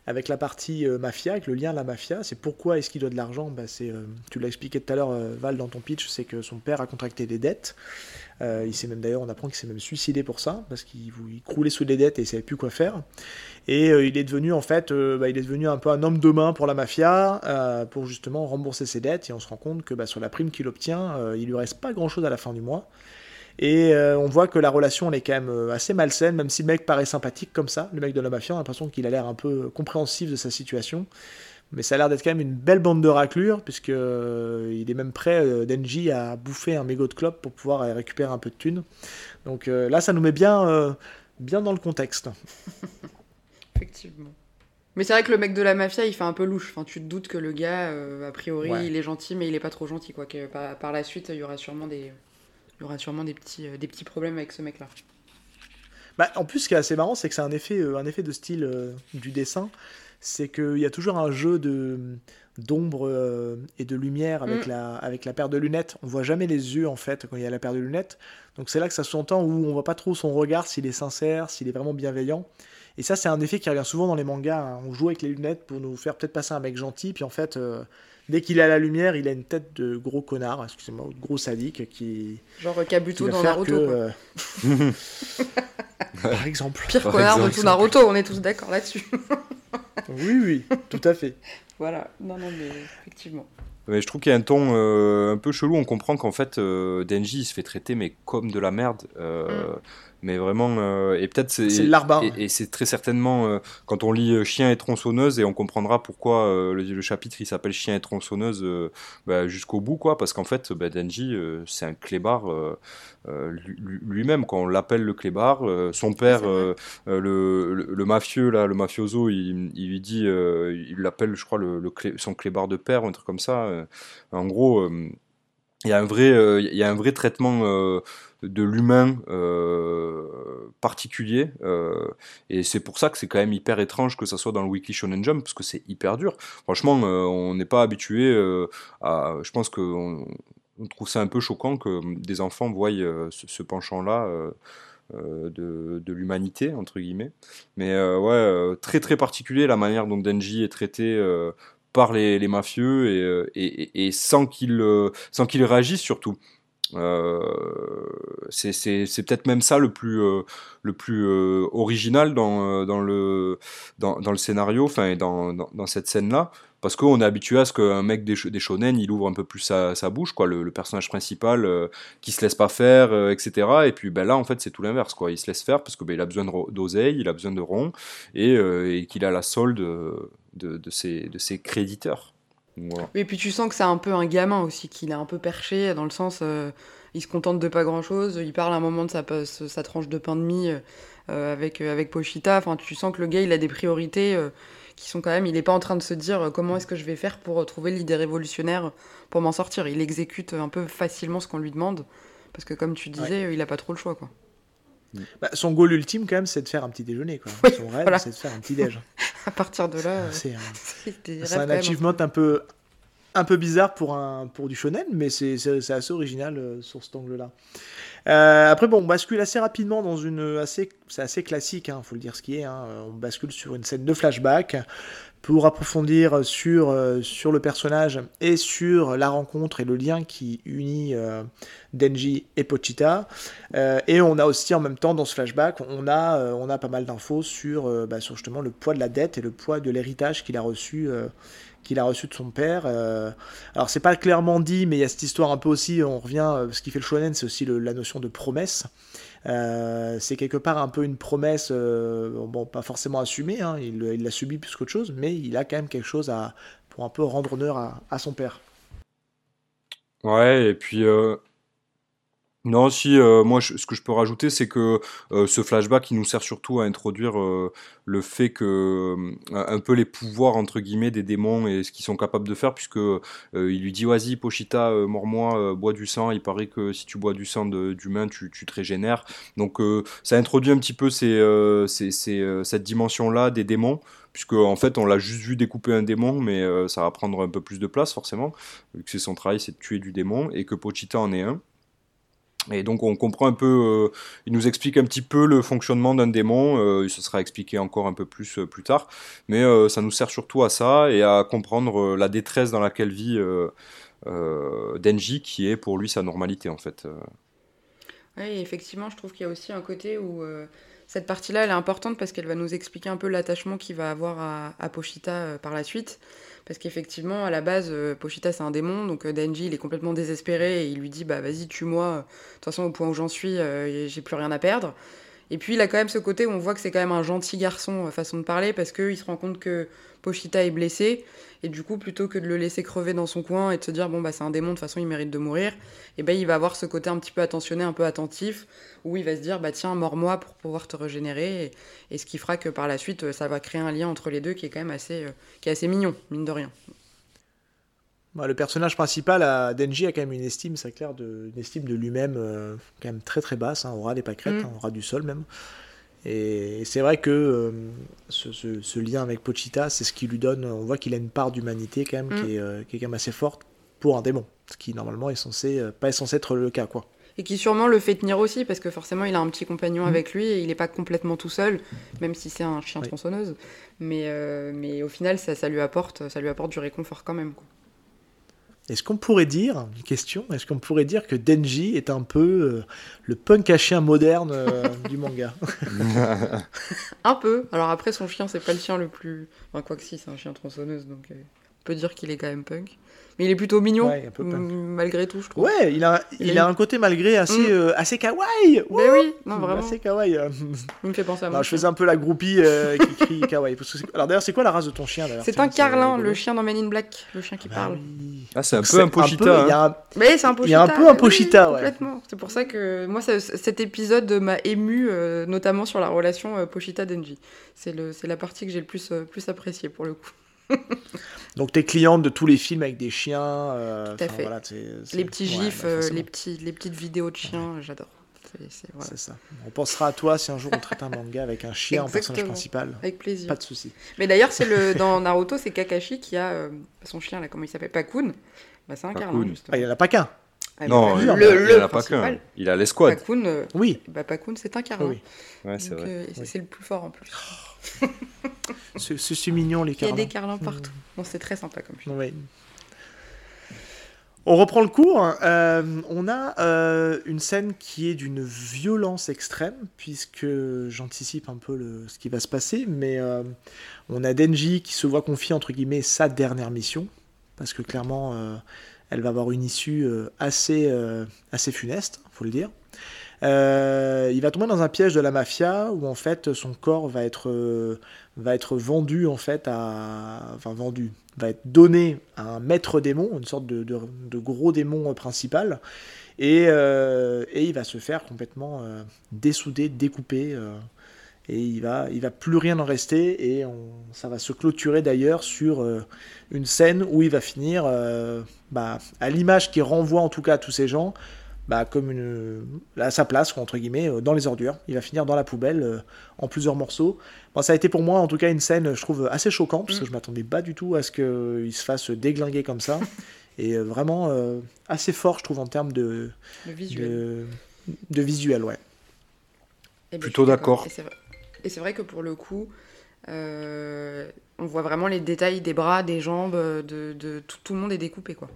avec la partie euh, mafia, avec le lien à la mafia. C'est pourquoi est-ce qu'il doit de l'argent? Bah, euh, Tu l'as expliqué tout à l'heure, euh, Val, dans ton pitch, c'est que son père a contracté des dettes. Euh, il s'est d'ailleurs, on apprend qu'il s'est même suicidé pour ça, parce qu'il croulait sous des dettes et il savait plus quoi faire. Et il est devenu en fait, bah, il est devenu un peu un homme de main pour la mafia, pour justement rembourser ses dettes. Et on se rend compte que bah, sur la prime qu'il obtient, il lui reste pas grand chose à la fin du mois. Et euh, on voit que la relation elle est quand même euh, assez malsaine, même si le mec paraît sympathique comme ça, le mec de la mafia, on a l'impression qu'il a l'air un peu compréhensif de sa situation. Mais ça a l'air d'être quand même une belle bande de raclures, puisque euh, il est même prêt, euh, Denji, à bouffer un mégot de clope pour pouvoir euh, récupérer un peu de thunes. Donc euh, là, ça nous met bien, euh, bien dans le contexte. Effectivement. Mais c'est vrai que le mec de la mafia, il fait un peu louche. Enfin, tu te doutes que le gars, euh, a priori, Ouais. il est gentil, mais il est pas trop gentil, quoi. Que par, par la suite, il y aura sûrement des, y aura sûrement des petits, euh, des petits problèmes avec ce mec-là. Bah, en plus, ce qui est assez marrant, c'est que c'est un effet, euh, un effet de style euh, du dessin. C'est qu'il y a toujours un jeu de d'ombre euh, et de lumière avec, Mm. la, avec la paire de lunettes. On voit jamais les yeux, en fait, quand il y a la paire de lunettes. Donc c'est là que ça s'entend où on voit pas trop son regard, s'il est sincère, s'il est vraiment bienveillant. Et ça, c'est un effet qui revient souvent dans les mangas. hein. On joue avec les lunettes pour nous faire peut-être passer un mec gentil, puis en fait, euh, dès qu'il est à la lumière, il a une tête de gros connard, excusez-moi, ou de gros sadique qui, Genre euh, qui Kabuto dans Naruto, que, Par exemple. Pire Par connard de tout Naruto, on est tous d'accord là-dessus. Oui, oui, tout à fait. voilà. Non, non, mais effectivement. Mais je trouve qu'il y a un ton euh, un peu chelou. On comprend qu'en fait, euh, Denji il se fait traiter mais comme de la merde. euh, Mais vraiment, euh, et peut-être c'est. C'est le larbin. Et, et c'est très certainement euh, quand on lit euh, Chien et tronçonneuse et on comprendra pourquoi euh, le, le chapitre il s'appelle Chien et tronçonneuse euh, bah, jusqu'au bout quoi parce qu'en fait bah, Denji euh, c'est un clébard euh, euh, lui- lui-même quand on l'appelle le clébard euh, son père euh, euh, le, le, le mafieux là le mafioso il, il lui dit euh, il l'appelle je crois le, le clé- son clébard de père ou un truc comme ça euh. en gros euh, il y a un vrai euh, il y a un vrai traitement euh, de l'humain euh, particulier euh, et c'est pour ça que c'est quand même hyper étrange que ça soit dans le Weekly Shonen Jump parce que c'est hyper dur. Franchement euh, on n'est pas habitué à je pense que on, trouve ça un peu choquant que des enfants voient ce, ce penchant là de, l'humanité entre guillemets. Mais ouais très très particulier la manière dont Denji est traité par les, mafieux et, sans qu'ils euh, sans qu'ils réagissent surtout c'est c'est- peut-être même ça le plus, euh, euh, original dans, euh, le, scénario, enfin dans, cette scène-là, parce qu'on est habitué à ce qu'un mec des, sh- des shonen, il ouvre un peu plus sa, sa bouche, quoi, le, personnage principal euh, qui se laisse pas faire, euh, etc. Et puis ben là, en fait, c'est tout l'inverse. Il se laisse faire parce que ben, il a besoin d'oseille, il a besoin de rond, et, euh, qu'il a la solde de, de, de ses, de ses créditeurs. Voilà. Et puis tu sens que c'est un peu un gamin aussi, qu'il est un peu perché, dans le sens, euh, il se contente de pas grand-chose, il parle un moment de sa, sa tranche de pain de mie euh, avec, avec Pochita, enfin tu sens que le gars il a des priorités euh, qui sont quand même, il est pas en train de se dire euh, comment est-ce que je vais faire pour euh, trouver l'idée révolutionnaire pour m'en sortir, il exécute un peu facilement ce qu'on lui demande, parce que comme tu disais, euh, il a pas trop le choix quoi. Bah, son goal ultime, quand même, c'est de faire un petit déjeuner. Quoi. Oui, son rêve, voilà. c'est de faire un petit déj. À partir de là, euh, C'est un, rêves un même achievement un peu, un peu bizarre pour, un, pour du shonen, mais c'est assez original euh, sur cet angle-là. Euh, après, bon, on bascule assez rapidement dans une assez, c'est assez classique, il faut le dire ce qui est. hein. On bascule sur une scène de flashback pour approfondir sur, euh, sur le personnage et sur la rencontre et le lien qui unit euh, Denji et Pochita. Euh, et on a aussi en même temps dans ce flashback, on a, on a pas mal d'infos sur, bah, sur justement le poids de la dette et le poids de l'héritage qu'il a reçu. qu'il a reçu de son père. Euh, alors c'est pas clairement dit, mais il y a cette histoire un peu aussi, on revient, ce qui fait le shonen, c'est aussi la notion de promesse. C'est quelque part un peu une promesse, bon, pas forcément assumée, hein, il l'a subi plus qu'autre chose, mais il a quand même quelque chose à, pour un peu rendre honneur à, à son père. Ouais, et puis non, si, euh, moi, ce que je peux rajouter, c'est que euh, ce flashback, il nous sert surtout à introduire euh, le fait que un peu les pouvoirs entre guillemets des démons et ce qu'ils sont capables de faire, puisque il lui dit vas-y, Pochita, mors-moi, bois du sang. Il paraît que si tu bois du sang d'humain, tu, tu, te régénères. Donc, ça introduit un petit peu cette dimension-là des démons puisque en fait on l'a juste vu découper un démon, mais ça va prendre un peu plus de place forcément, vu que c'est son travail, c'est de tuer du démon, et que Pochita en est un. Et donc on comprend un peu, euh, il nous explique un petit peu le fonctionnement d'un démon, euh, ce sera expliqué encore un peu plus euh, plus tard, mais ça nous sert surtout à ça et à comprendre la détresse dans laquelle vit Denji, qui est pour lui sa normalité en fait. Oui, effectivement, je trouve qu'il y a aussi un côté où cette partie-là, elle est importante parce qu'elle va nous expliquer un peu l'attachement qu'il va avoir à, à Pochita par la suite. Parce qu'effectivement, à la base, euh, Pochita, c'est un démon, donc euh, Denji, il est complètement désespéré et il lui dit Bah vas-y, tue-moi, de toute façon, au point où j'en suis, euh, j'ai plus rien à perdre. Et puis, il a quand même ce côté où on voit que c'est quand même un gentil garçon, façon de parler, parce qu'il se rend compte que Pochita est blessé. Et du coup, plutôt que de le laisser crever dans son coin et de se dire, bon, bah, c'est un démon, de toute façon, il mérite de mourir, et eh ben, il va avoir ce côté un petit peu attentionné, un peu attentif, où il va se dire, bah, tiens, mors-moi pour pouvoir te régénérer. Et, ce qui fera que par la suite, ça va créer un lien entre les deux qui est quand même assez, euh, qui est assez mignon, mine de rien. Bah, le personnage principal, à Denji, a quand même une estime, c'est clair, de, une estime de lui-même euh, quand même très très basse, hein, aura des pâquerettes, mm. hein, aura du sol même. Et, c'est vrai que euh, ce, lien avec Pochita, c'est ce qui lui donne, on voit qu'il a une part d'humanité quand même mm. euh, qui, est, quand même assez forte pour un démon, ce qui normalement est censé, euh, pas est censé être le cas quoi. Et qui sûrement le fait tenir aussi, parce que forcément il a un petit compagnon mm. avec lui et il n'est pas complètement tout seul, même si c'est un chien tronçonneuse. Mais, mais au final, ça, ça, lui apporte, ça lui apporte du réconfort quand même. Quoi. Est-ce qu'on pourrait dire, une question, est-ce qu'on pourrait dire que Denji est un peu euh, le punk à chien moderne euh, du manga? Un peu. Alors après, son chien, c'est pas le chien le plus. Enfin, quoi que si, c'est un chien tronçonneuse, donc euh, on peut dire qu'il est quand même punk. Mais il est plutôt mignon, malgré tout, je trouve. Ouais, il a, il, a un côté malgré assez, mm. euh, assez kawaii. Mais oui, non, vraiment. Assez kawaii. Il me fait penser à moi. Je faisais un peu la groupie euh, qui crie kawaii. Alors d'ailleurs, c'est quoi la race de ton chien C'est un carlin, le chien dans Men in Black, le chien qui bah parle. Ah, c'est un peu un pochita. Hein. Mais c'est un pochita. Il y a un peu un pochita, ouais. Complètement. C'est pour ça que moi, cet épisode m'a ému, euh, notamment sur la relation Pochita-Denji. C'est la partie que j'ai le plus, plus appréciée pour le coup. Donc t'es cliente de tous les films avec des chiens. Euh, Tout à fait. les petits gifs, bah, euh, les, petits, les petites vidéos de chiens, j'adore. C'est ça. On pensera à toi si un jour on traite un manga avec un chien en personnage principal. Avec plaisir. Pas de souci. Mais d'ailleurs, c'est le dans Naruto, c'est Kakashi qui a euh, son chien là, comment il s'appelle, Pakun. Bah, c'est un carlin Ah, il n'y en a pas qu'un. Ah, non, il n'y en a pas qu'un. Il a l'escouade. Pakun. oui. Bah, Pakun, c'est un carlin. Oui. Ouais, c'est vrai. C'est le plus fort en plus. c'est mignon les carlins. Il y a des carlins partout. Bon, c'est très sympa comme film. Oui. On reprend le cours. Euh, on a euh, une scène qui est d'une violence extrême, puisque j'anticipe un peu le, ce qui va se passer, mais euh, on a Denji qui se voit confier entre guillemets sa dernière mission, parce que clairement, elle va avoir une issue assez, assez funeste, faut le dire. Euh, il va tomber dans un piège de la mafia où en fait son corps va être, euh, va être vendu en fait à, enfin vendu, va être donné à un maître démon, une sorte de, de, gros démon principal, et, euh, et, il va se faire complètement dessouder, découper. et il va, il va plus rien en rester et ça va se clôturer d'ailleurs sur une scène où il va finir bah, à l'image qui renvoie en tout cas à tous ces gens bah, comme une, à sa place, entre guillemets, euh, dans les ordures. Il va finir dans la poubelle euh, en plusieurs morceaux. Bon, ça a été pour moi, en tout cas, une scène, je trouve, assez choquante, parce que mm. je m'attendais pas du tout à ce qu'il se fasse déglinguer comme ça. Et euh, vraiment assez fort, je trouve, en termes de, visuel. De, visuel, ouais. Eh ben, Plutôt d'accord. Et c'est vrai que pour le coup, on voit vraiment les détails des bras, des jambes, de, de tout, le monde est découpé, quoi.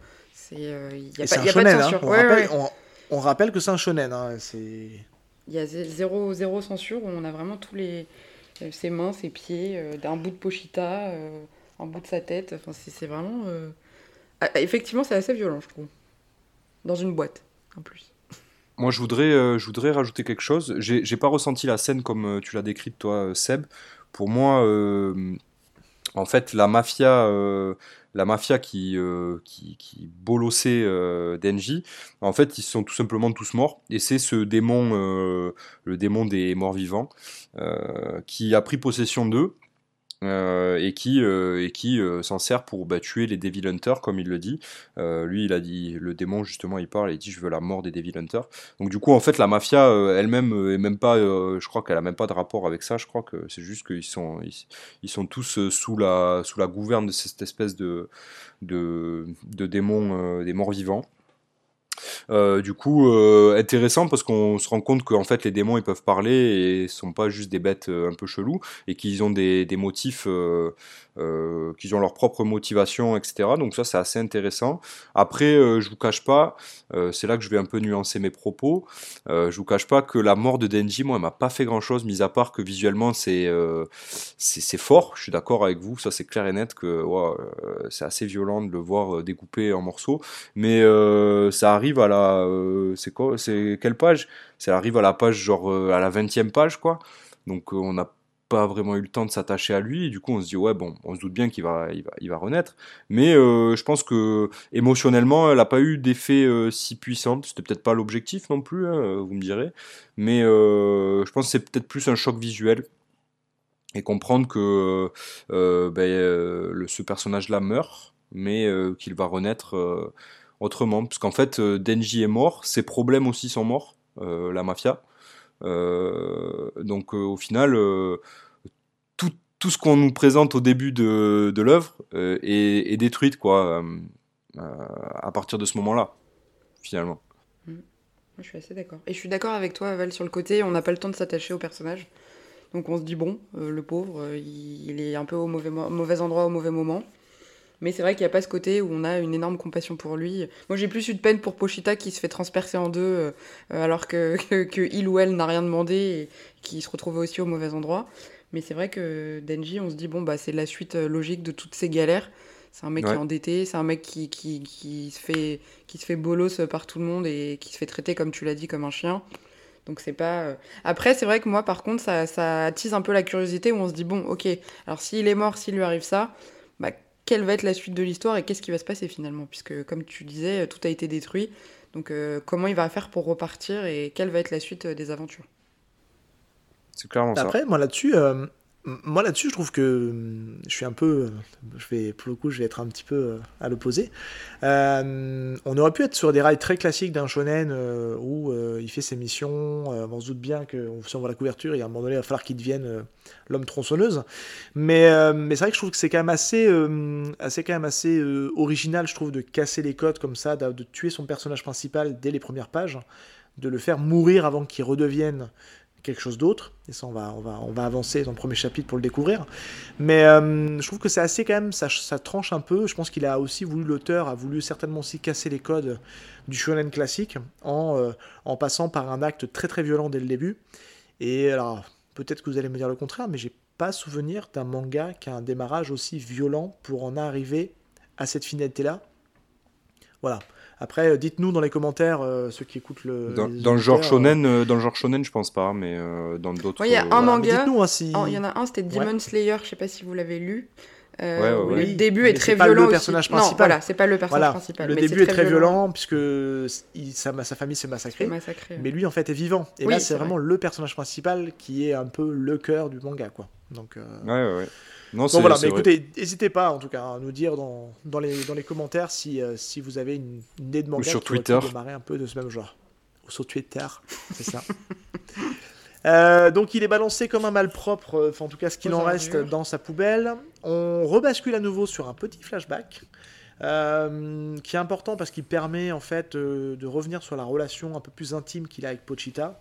Il n'y a, pas, y a pas de hein. censure. On, on rappelle que c'est un shonen. Hein, il y a zéro, zéro censure où on a vraiment tous les euh, ses mains, ses pieds, euh, d'un bout de pochita, euh, un bout de sa tête. Enfin, c'est vraiment. Ah, effectivement, c'est assez violent, je trouve. Dans une boîte, en plus. Moi, je voudrais, je voudrais rajouter quelque chose. J'ai pas ressenti la scène comme tu l'as décrite, toi, Seb. Pour moi, en fait, la mafia, la mafia qui, euh, qui, qui, bolossait euh, Denji, en fait, ils sont tout simplement tous morts. Et c'est ce démon, euh, le démon des morts vivants, qui a pris possession d'eux euh, et qui, euh, et qui euh, s'en sert pour bah, tuer les Devil Hunters, comme il le dit. lui, il a dit, le démon, justement, il parle et il dit Je veux la mort des Devil Hunters. Donc, du coup, en fait, la mafia elle-même est même pas, je crois qu'elle a même pas de rapport avec ça. Je crois que c'est juste qu'ils sont, ils, sont tous sous la, sous la gouverne de cette espèce de, de, de démons des morts vivants. Euh, du coup, euh, intéressant parce qu'on se rend compte qu'en fait les démons ils peuvent parler et sont pas juste des bêtes euh, un peu cheloues et qu'ils ont des, motifs euh, qui ont leur propre motivation, etc. Donc ça, c'est assez intéressant. Après, je vous cache pas, c'est là que je vais un peu nuancer mes propos. je vous cache pas que la mort de Denji, moi, elle m'a pas fait grand-chose, mis à part que visuellement, c'est c'est fort. Je suis d'accord avec vous, ça c'est clair et net que c'est assez violent de le voir découpé en morceaux. Mais ça arrive à la, c'est quoi, c'est quelle page? Ça arrive à la page genre à la 20e page, quoi. Donc on a pas vraiment eu le temps de s'attacher à lui. Et du coup, on se dit, ouais, bon, on se doute bien qu'il va, il va, il va renaître. Mais euh, je pense que émotionnellement, elle n'a pas eu d'effet euh, si puissant. C'était peut-être pas l'objectif non plus, hein, vous me direz. Mais euh, je pense que c'est peut-être plus un choc visuel. Et comprendre que ben, ce personnage-là meurt, mais qu'il va renaître autrement. Parce qu'en fait, Denji est mort, ses problèmes aussi sont morts, la mafia. Euh, donc euh, au final, euh, tout, ce qu'on nous présente au début de, l'œuvre est, détruite quoi, à partir de ce moment-là, finalement. Mmh. Je suis assez d'accord. Et je suis d'accord avec toi, Val, sur le côté, on n'a pas le temps de s'attacher au personnage. Donc on se dit, bon, le pauvre, il, est un peu au mauvais, mauvais endroit au mauvais moment. Mais c'est vrai qu'il n'y a pas ce côté où on a une énorme compassion pour lui. Moi, j'ai plus eu de peine pour Pochita qui se fait transpercer en deux euh, alors que, que, il ou elle n'a rien demandé et qui se retrouve aussi au mauvais endroit. Mais c'est vrai que Denji, on se dit, bon, bah, c'est la suite euh, logique de toutes ces galères. C'est un mec qui est endetté, c'est un mec qui, qui, qui, se fait, qui se fait bolos par tout le monde et qui se fait traiter, comme tu l'as dit, comme un chien. Donc c'est pas. Euh, après, c'est vrai que moi, par contre, ça, ça attise un peu la curiosité où on se dit bon, ok, alors s'il est mort, s'il lui arrive ça, quelle va être la suite de l'histoire et qu'est-ce qui va se passer finalement Puisque, comme tu disais, tout a été détruit. Donc, euh, comment il va faire pour repartir et quelle va être la suite euh, des aventures? C'est clairement ça. Après, moi là-dessus, euh, moi là-dessus, je trouve que je suis un peu, je vais pour le coup, je vais être un petit peu euh, à l'opposé. Euh, on aurait pu être sur des rails très classiques d'un shonen euh, où il fait ses missions. on se doute bien que si on voit la couverture, il y a un moment donné, il va falloir qu'il devienne l'homme tronçonneuse. Mais, c'est vrai que je trouve que c'est quand même assez, assez quand même assez original, je trouve, de casser les codes comme ça, de tuer son personnage principal dès les premières pages, de le faire mourir avant qu'il redevienne quelque chose d'autre. Et ça, on va, on, va, on va avancer dans le premier chapitre pour le découvrir. Mais euh, je trouve que c'est assez quand même, ça, ça, tranche un peu. Je pense qu'il a aussi voulu, l'auteur a voulu certainement aussi casser les codes du shonen classique en, euh, en passant par un acte très très violent dès le début. Et alors, peut-être que vous allez me dire le contraire, mais j'ai pas souvenir d'un manga qui a un démarrage aussi violent pour en arriver à cette finalité-là. Voilà. Après, euh, dites-nous dans les commentaires, euh, ceux qui écoutent le. Dans, le genre shonen, euh, dans le genre shonen, je pense pas, mais dans d'autres. Il y a un manga. Hein, il y en a un, c'était Demon Slayer. Je sais pas si vous l'avez lu. le début est très violent. Le personnage principal. Non, voilà, c'est pas le personnage principal. Le début est très, violent, puisque sa, famille s'est massacrée. Mais lui, en fait, est vivant. Et là, c'est vraiment le personnage principal qui est un peu le cœur du manga, quoi. Donc. Ouais, ouais, ouais. Non, bon, voilà, mais écoutez, n'hésitez pas en tout cas à nous dire dans, dans, les, dans les commentaires si, euh, si vous avez une, idée de manga sur qui Twitter. démarrer un peu de ce même genre. Ou sur Twitter, c'est ça. Euh, donc il est balancé comme un malpropre, euh, enfin en tout cas ce qu'il en reste dans sa poubelle. On rebascule à nouveau sur un petit flashback. qui est important parce qu'il permet en fait de revenir sur la relation un peu plus intime qu'il a avec Pochita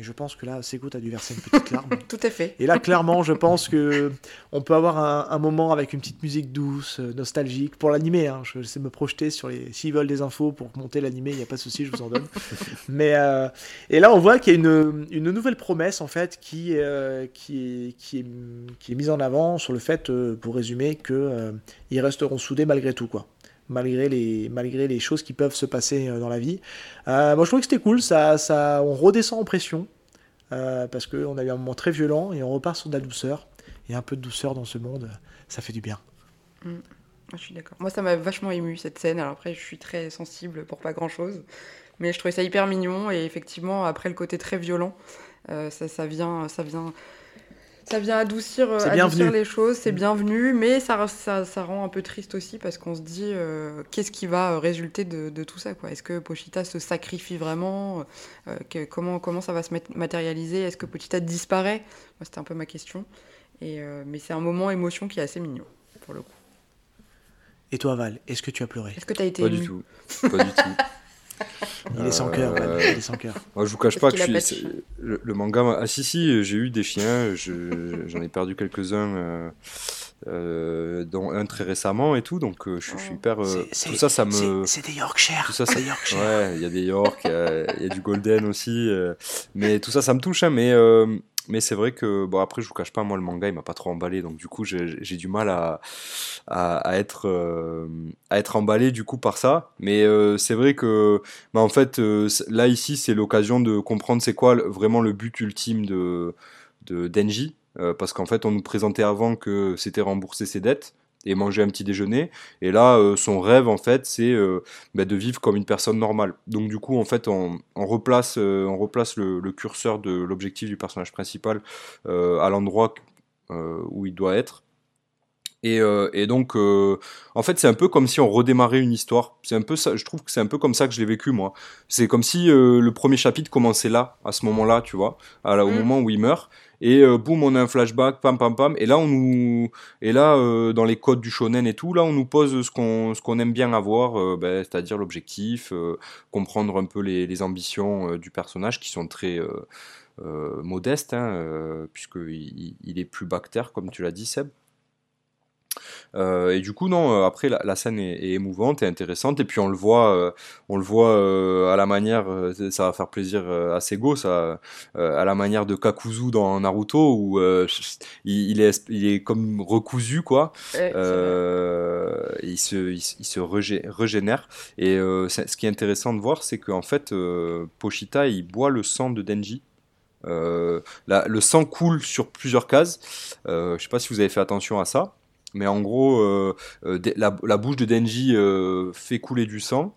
et je pense que là, Sego, a dû verser une petite larme. Tout à fait. Et là, clairement, je pense que on peut avoir un, moment avec une petite musique douce, euh, nostalgique, pour l'animé. Hein. Je sais me projeter sur les. S'ils veulent des infos pour monter l'animé, il n'y a pas de souci, je vous en donne. Mais euh, et là, on voit qu'il y a une, une, nouvelle promesse en fait qui euh, qui, est, qui, est, qui est mise en avant sur le fait, pour résumer, que ils resteront soudés malgré tout, quoi malgré les, malgré les choses qui peuvent se passer dans la vie. moi, je trouvais que c'était cool, ça, ça, on redescend en pression, parce qu'on a eu un moment très violent et on repart sur de la douceur. Et un peu de douceur dans ce monde, ça fait du bien. Mm. Je suis d'accord. Moi, ça m'a vachement ému cette scène. Alors après, je suis très sensible pour pas grand chose. Mais je trouvais ça hyper mignon. Et effectivement, après le côté très violent, ça, ça, vient, ça vient ça vient adoucir, adoucir les choses, c'est mm. bienvenu, mais ça, ça, ça, rend un peu triste aussi parce qu'on se dit euh, qu'est-ce qui va résulter de, de tout ça Est-ce que Pochita se sacrifie vraiment euh, que, comment, comment ça va se matérialiser? Est-ce que Pochita disparaît? C'était un peu ma question. Et, euh, mais c'est un moment émotion qui est assez mignon, pour le coup. Et toi, Val, est-ce que tu as pleuré? Est-ce que tu as été Pas du tout. Pas du tout. Il est sans cœur, il est sans cœur. Moi, je vous cache pas que le, manga. Ah si si, j'ai eu des chiens, j'en ai perdu quelques-uns, euh, euh, dont un très récemment et tout, donc euh, je, suis hyper. tout ça, ça me. C'est des Yorkshire. Tout ça, ça... Yorkshire. Ouais, il y a des York, il y, a du Golden aussi, mais tout ça, ça me touche, hein, mais mais c'est vrai que, bon, après, je vous cache pas, moi, le manga, il m'a pas trop emballé. Donc, du coup, j'ai du mal à, à, être, euh, à être emballé, du coup, par ça. Mais euh, c'est vrai que, bah, en fait, euh, là, ici, c'est l'occasion de comprendre c'est quoi vraiment le but ultime de, de Denji. parce qu'en fait, on nous présentait avant que c'était rembourser ses dettes et manger un petit déjeuner. Et là, euh, son rêve, en fait, c'est euh, bah, de vivre comme une personne normale. Donc, du coup, en fait, on, replace, euh, on replace le, curseur de l'objectif du personnage principal à l'endroit où il doit être. Et, et donc, en fait, c'est un peu comme si on redémarrait une histoire. C'est un peu ça. Je trouve que c'est un peu comme ça que je l'ai vécu moi. C'est comme si le premier chapitre commençait là, à ce moment-là, tu vois, au mm. moment où il meurt et euh, boum on a un flashback pam pam pam et là on nous et là euh, dans les codes du shonen et tout là on nous pose ce qu'on ce qu'on aime bien avoir euh, ben, c'est-à-dire l'objectif comprendre un peu les, les ambitions du personnage qui sont très modestes hein, puisque il, il, est plus bactère comme tu l'as dit Seb euh, et du coup, non, euh, après, la, scène est, émouvante et intéressante. Et puis, on le voit, euh, on le voit à la manière, ça va faire plaisir à Sego, ça, à la manière de Kakuzu dans Naruto, où il, est, il est comme recousu, quoi. il se, il, se régénère. Et ce qui est intéressant de voir, c'est qu'en fait, Pochita, il boit le sang de Denji. le sang coule sur plusieurs cases. je sais pas si vous avez fait attention à ça. Mais en gros, euh, euh, la, bouche de Denji euh, fait couler du sang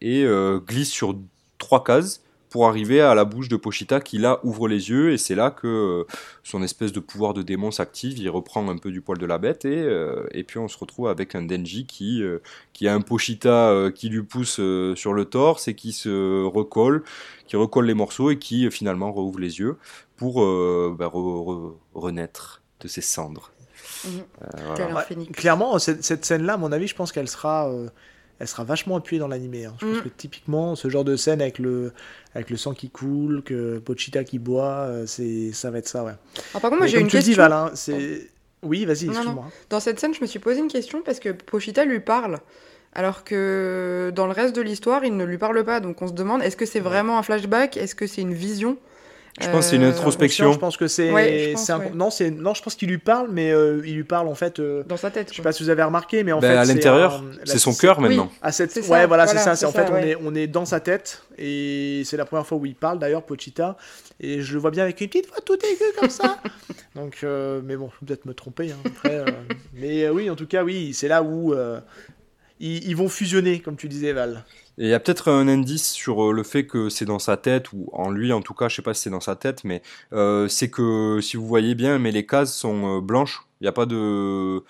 et glisse sur trois cases pour arriver à la bouche de Pochita qui là ouvre les yeux et c'est là que son espèce de pouvoir de démon s'active, il reprend un peu du poil de la bête et, puis on se retrouve avec un Denji qui, qui a un Pochita qui lui pousse sur le torse et qui se recolle, qui recolle les morceaux et qui finalement rouvre les yeux pour bah, renaître de ses cendres. Mhm. clairement, cette, scène-là, à mon avis, je pense qu'elle sera, euh, elle sera vachement appuyée dans l'animé. Hein. Je pense mhm. que typiquement, ce genre de scène avec le, avec le sang qui coule, que Pochita qui boit, euh, c'est, ça va être ça, ouais. par contre, moi j'ai une question. Val, hein, c'est... Oui, vas-y, excuse-moi. Dans cette scène, je me suis posé une question parce que Pochita lui parle. Alors que dans le reste de l'histoire, il ne lui parle pas. Donc on se demande, est-ce que c'est vraiment un flashback? Est-ce que c'est une vision? Je pense que c'est une euh, introspection. Je pense que c'est. Non, c'est non, je pense qu'il lui parle, mais euh, il lui parle en fait. Euh, Dans sa tête. Je sais pas si vous avez remarqué, mais en ben, fait. À l'intérieur, c'est son cœur maintenant. À cette... Ouais, voilà, c'est ça. C'est en fait, on est on est dans sa tête et c'est la première fois où il parle d'ailleurs, Pochita, et je le vois bien avec une petite voix tout aiguë comme ça. Donc, mais bon, je vais peut-être me tromper hein, après. mais oui, en tout cas, oui, c'est là où ils, vont fusionner, comme tu disais, Val. Et il y a peut-être un indice sur euh, le fait que c'est dans sa tête, ou en lui en tout cas, je sais pas si c'est dans sa tête, mais euh, c'est que si vous voyez bien, mais les cases sont euh, blanches, il a pas de,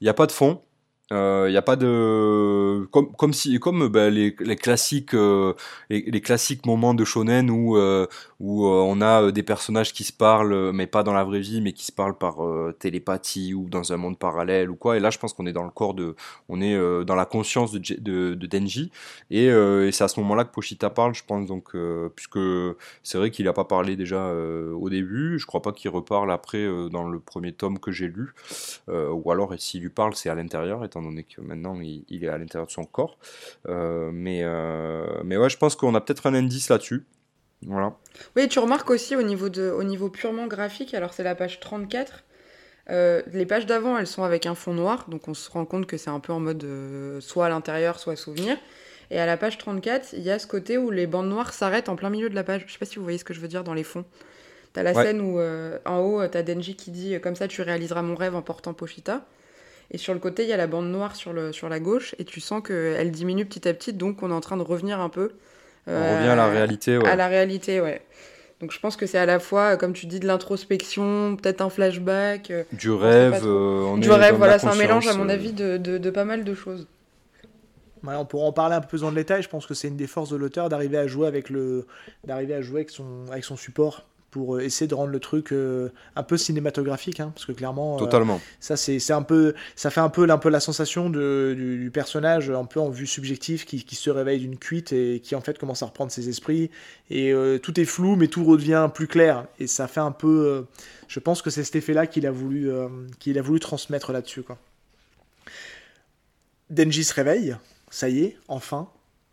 il n'y a pas de fond. Il euh, n'y a pas de comme comme si comme bah, les, classiques euh, les, classiques moments de shonen où euh, où on a des personnages qui se parlent mais pas dans la vraie vie mais qui se parlent par télépathie ou dans un monde parallèle ou quoi. Et là je pense qu'on est dans le corps de on est dans la conscience de, de, de Denji. Et, c'est à ce moment-là que Pochita parle je pense. Donc puisque c'est vrai qu'il a pas parlé déjà au début je crois pas qu'il reparle après dans le premier tome que j'ai lu. Ou alors s'il lui parle c'est à l'intérieur donné que maintenant il, est à l'intérieur de son corps. Euh, mais, euh, mais ouais, je pense qu'on a peut-être un indice là-dessus. Voilà. Oui, tu remarques aussi au niveau, de, au niveau purement graphique, alors c'est la page 34, Euh, les pages d'avant, elles sont avec un fond noir, donc on se rend compte que c'est un peu en mode soit à l'intérieur, soit souvenir. Et à la page 34, il y a ce côté où les bandes noires s'arrêtent en plein milieu de la page. Je sais pas si vous voyez ce que je veux dire dans les fonds. T'as la scène où en haut, t'as Denji qui dit Comme ça, tu réaliseras mon rêve en portant Pochita. Et sur le côté, il y a la bande noire sur, le, sur la gauche, et tu sens qu'elle diminue petit à petit, donc on est en train de revenir un peu. on revient à la réalité, ouais. À la réalité, ouais. Donc je pense que c'est à la fois, comme tu dis, de l'introspection, peut-être un flashback. Euh, du rêve. Euh, du rêve, voilà, c'est un mélange, à mon euh. avis, de, de, pas mal de choses. on pourra en parler un peu plus en détail. Je pense que c'est une des forces de l'auteur d'arriver à jouer avec le, d'arriver à jouer avec son, avec son support pour euh, essayer de rendre le truc euh, un peu cinématographique, hein, parce que clairement, euh, Totalement. ça c'est un peu, ça fait un peu, un peu la sensation de, du, personnage un peu en vue subjective qui, qui se réveille d'une cuite et qui en fait commence à reprendre ses esprits et tout est flou mais tout redevient plus clair et ça fait un peu, je pense que c'est cet effet-là qu'il a voulu, qu'il a voulu transmettre là-dessus quoi. Denji se réveille, ça y est, enfin,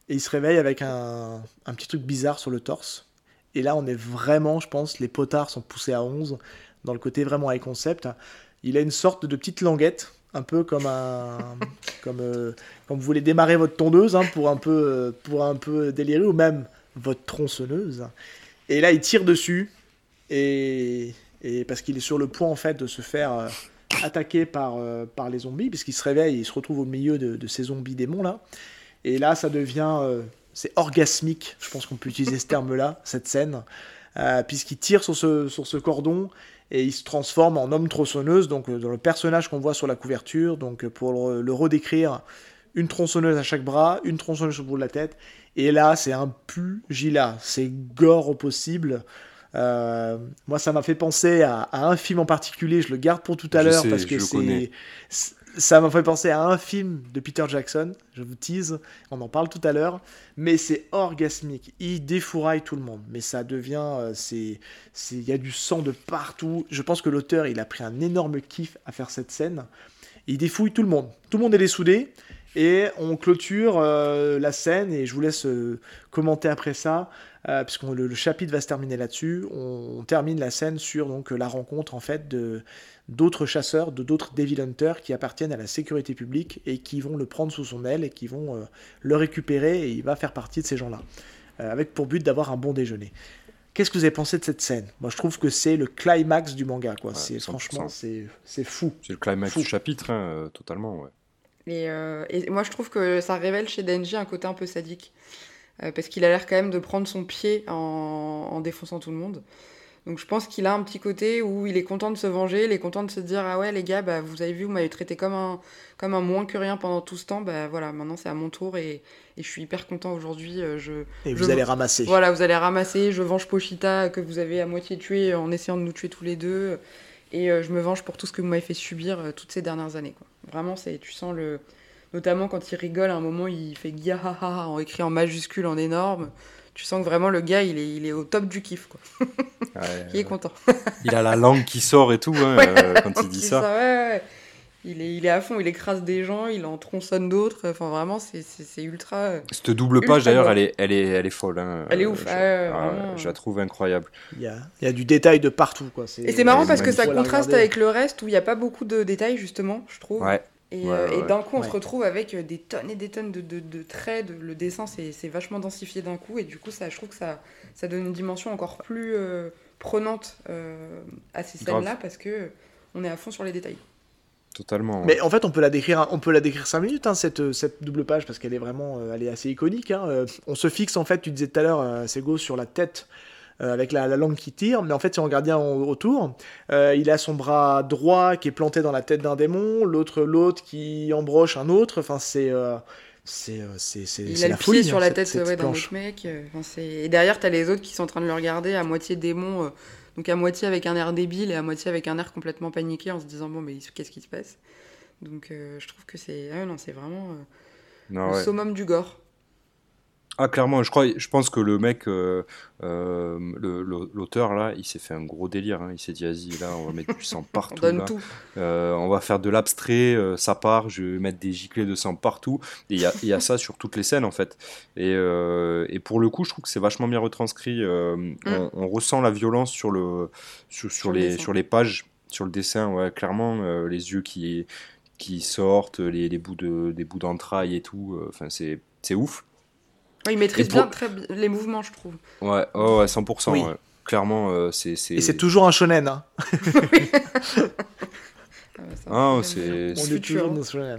et il se réveille avec un, un petit truc bizarre sur le torse et là, on est vraiment, je pense, les potards sont poussés à 11 dans le côté vraiment high concept. Il a une sorte de petite languette, un peu comme un, comme euh, quand vous voulez démarrer votre tondeuse hein, pour un peu, euh, pour un peu délirer, ou même votre tronçonneuse. Et là, il tire dessus et, et parce qu'il est sur le point en fait de se faire euh, attaquer par, par les zombies, puisqu'il se réveille, et il se retrouve au milieu de, de ces zombies démons là. Et là, ça devient c'est orgasmique, je pense qu'on peut utiliser ce terme-là, cette scène, euh, puisqu'il tire sur ce, sur ce cordon et il se transforme en homme tronçonneuse, donc euh, dans le personnage qu'on voit sur la couverture, donc euh, pour le, redécrire, une tronçonneuse à chaque bras, une tronçonneuse au bout de la tête, et là c'est un pugilat, c'est gore au possible. moi, ça m'a fait penser à, un film en particulier. Je le garde pour tout à l'heure parce que c'est ça m'a fait penser à un film de Peter Jackson, je vous tease, on en parle tout à l'heure, mais c'est orgasmique, il défouraille tout le monde, mais ça devient, euh, c'est, il y a du sang de partout, je pense que l'auteur, il a pris un énorme kiff à faire cette scène, il défouille tout le monde, tout le monde est dessoudé, et on clôture euh, la scène, et je vous laisse euh, commenter après ça, puisque le, chapitre va se terminer là-dessus, on, on, termine la scène sur donc la rencontre en fait de d'autres chasseurs, de d'autres Devil Hunters qui appartiennent à la sécurité publique et qui vont le prendre sous son aile et qui vont euh, le récupérer et il va faire partie de ces gens-là, euh, avec pour but d'avoir un bon déjeuner. Qu'est-ce que vous avez pensé de cette scène? Moi, je trouve que c'est le climax du manga, quoi. c'est franchement, c'est fou. C'est le climax du chapitre, hein, euh, totalement, ouais. Et, et, moi, je trouve que ça révèle chez Denji un côté un peu sadique, parce qu'il a l'air quand même de prendre son pied en, en défonçant tout le monde. Donc je pense qu'il a un petit côté où il est content de se venger, il est content de se dire ah ouais les gars bah vous avez vu vous m'avez traité comme un comme un moins que rien pendant tout ce temps. Bah voilà maintenant c'est à mon tour et, et, je suis hyper content aujourd'hui euh, je et vous allez ramasser. voilà vous allez ramasser je venge Pochita que vous avez à moitié tué en essayant de nous tuer tous les deux. Et euh, je me venge pour tout ce que vous m'avez fait subir euh, toutes ces dernières années quoi. vraiment c'est tu sens le notamment quand il rigole à un moment il fait ha en écrit en majuscule en énorme tu sens que vraiment le gars, il est, il est au top du kiff, quoi. il est content. il a la langue qui sort et tout hein, euh, quand il dit ça. ouais, il, est, il est à fond, il écrase des gens, il en tronçonne d'autres. Enfin, vraiment, c'est ultra. Euh, Cette double page, d'ailleurs, elle est, elle, est, elle est folle. Hein. Elle est ouf. Je, ah, je la trouve incroyable. Il y a, il y a du détail de partout. Quoi. Et c'est marrant parce que ça contraste avec le reste où il n'y a pas beaucoup de détails, justement, je trouve. Ouais. Et, d'un coup, on se retrouve avec euh, des tonnes et des tonnes de, de, traits. le dessin, c'est vachement densifié d'un coup. Et du coup, ça, je trouve que ça, ça donne une dimension encore plus euh, prenante euh, à ces scènes-là parce que on est à fond sur les détails. Totalement. Mais en fait, on peut la décrire, on peut la décrire 5 minutes, hein, cette, cette double page, parce qu'elle est vraiment, elle est assez iconique. Hein. On se fixe, en fait, tu disais tout à l'heure, c'est go sur la tête euh, avec la, langue qui tire, mais en fait, si on regarde bien autour, euh, il a son bras droit qui est planté dans la tête d'un démon, l'autre l'autre qui embroche un autre. Enfin, c'est euh, c'est c'est il a le pied sur hein, la tête d'un autre mec. et derrière, t'as les autres qui sont en train de le regarder à moitié démon, donc à moitié avec un air débile et à moitié avec un air complètement paniqué en se disant bon mais qu'est-ce qui se passe? Donc je trouve que c'est ah non c'est vraiment le summum du gore. Ah clairement, je crois, je pense que le mec, euh, euh, l'auteur là, il s'est fait un gros délire. Hein. Il s'est dit, vas-y, là, on va mettre du sang partout. on, tout. Euh, on va faire de l'abstrait, ça part. Je vais mettre des giclées de sang partout. Et il y a, ça sur toutes les scènes en fait. Et, et pour le coup, je trouve que c'est vachement bien retranscrit. Mm. On, ressent la violence sur le, sur, sur les, sur les pages sur le dessin, ouais, clairement, les yeux qui, qui sortent, les, les bouts de, des bouts d'entrailles et tout, enfin c'est c'est ouf. Ouais, il maîtrise pour- bien très les mouvements, je trouve. Ouais, oh, ouais 100%. Oui. ouais. Clairement, euh, c'est. c'est- Et c'est toujours un shonen. Hein. Ah, Ah, c'est-.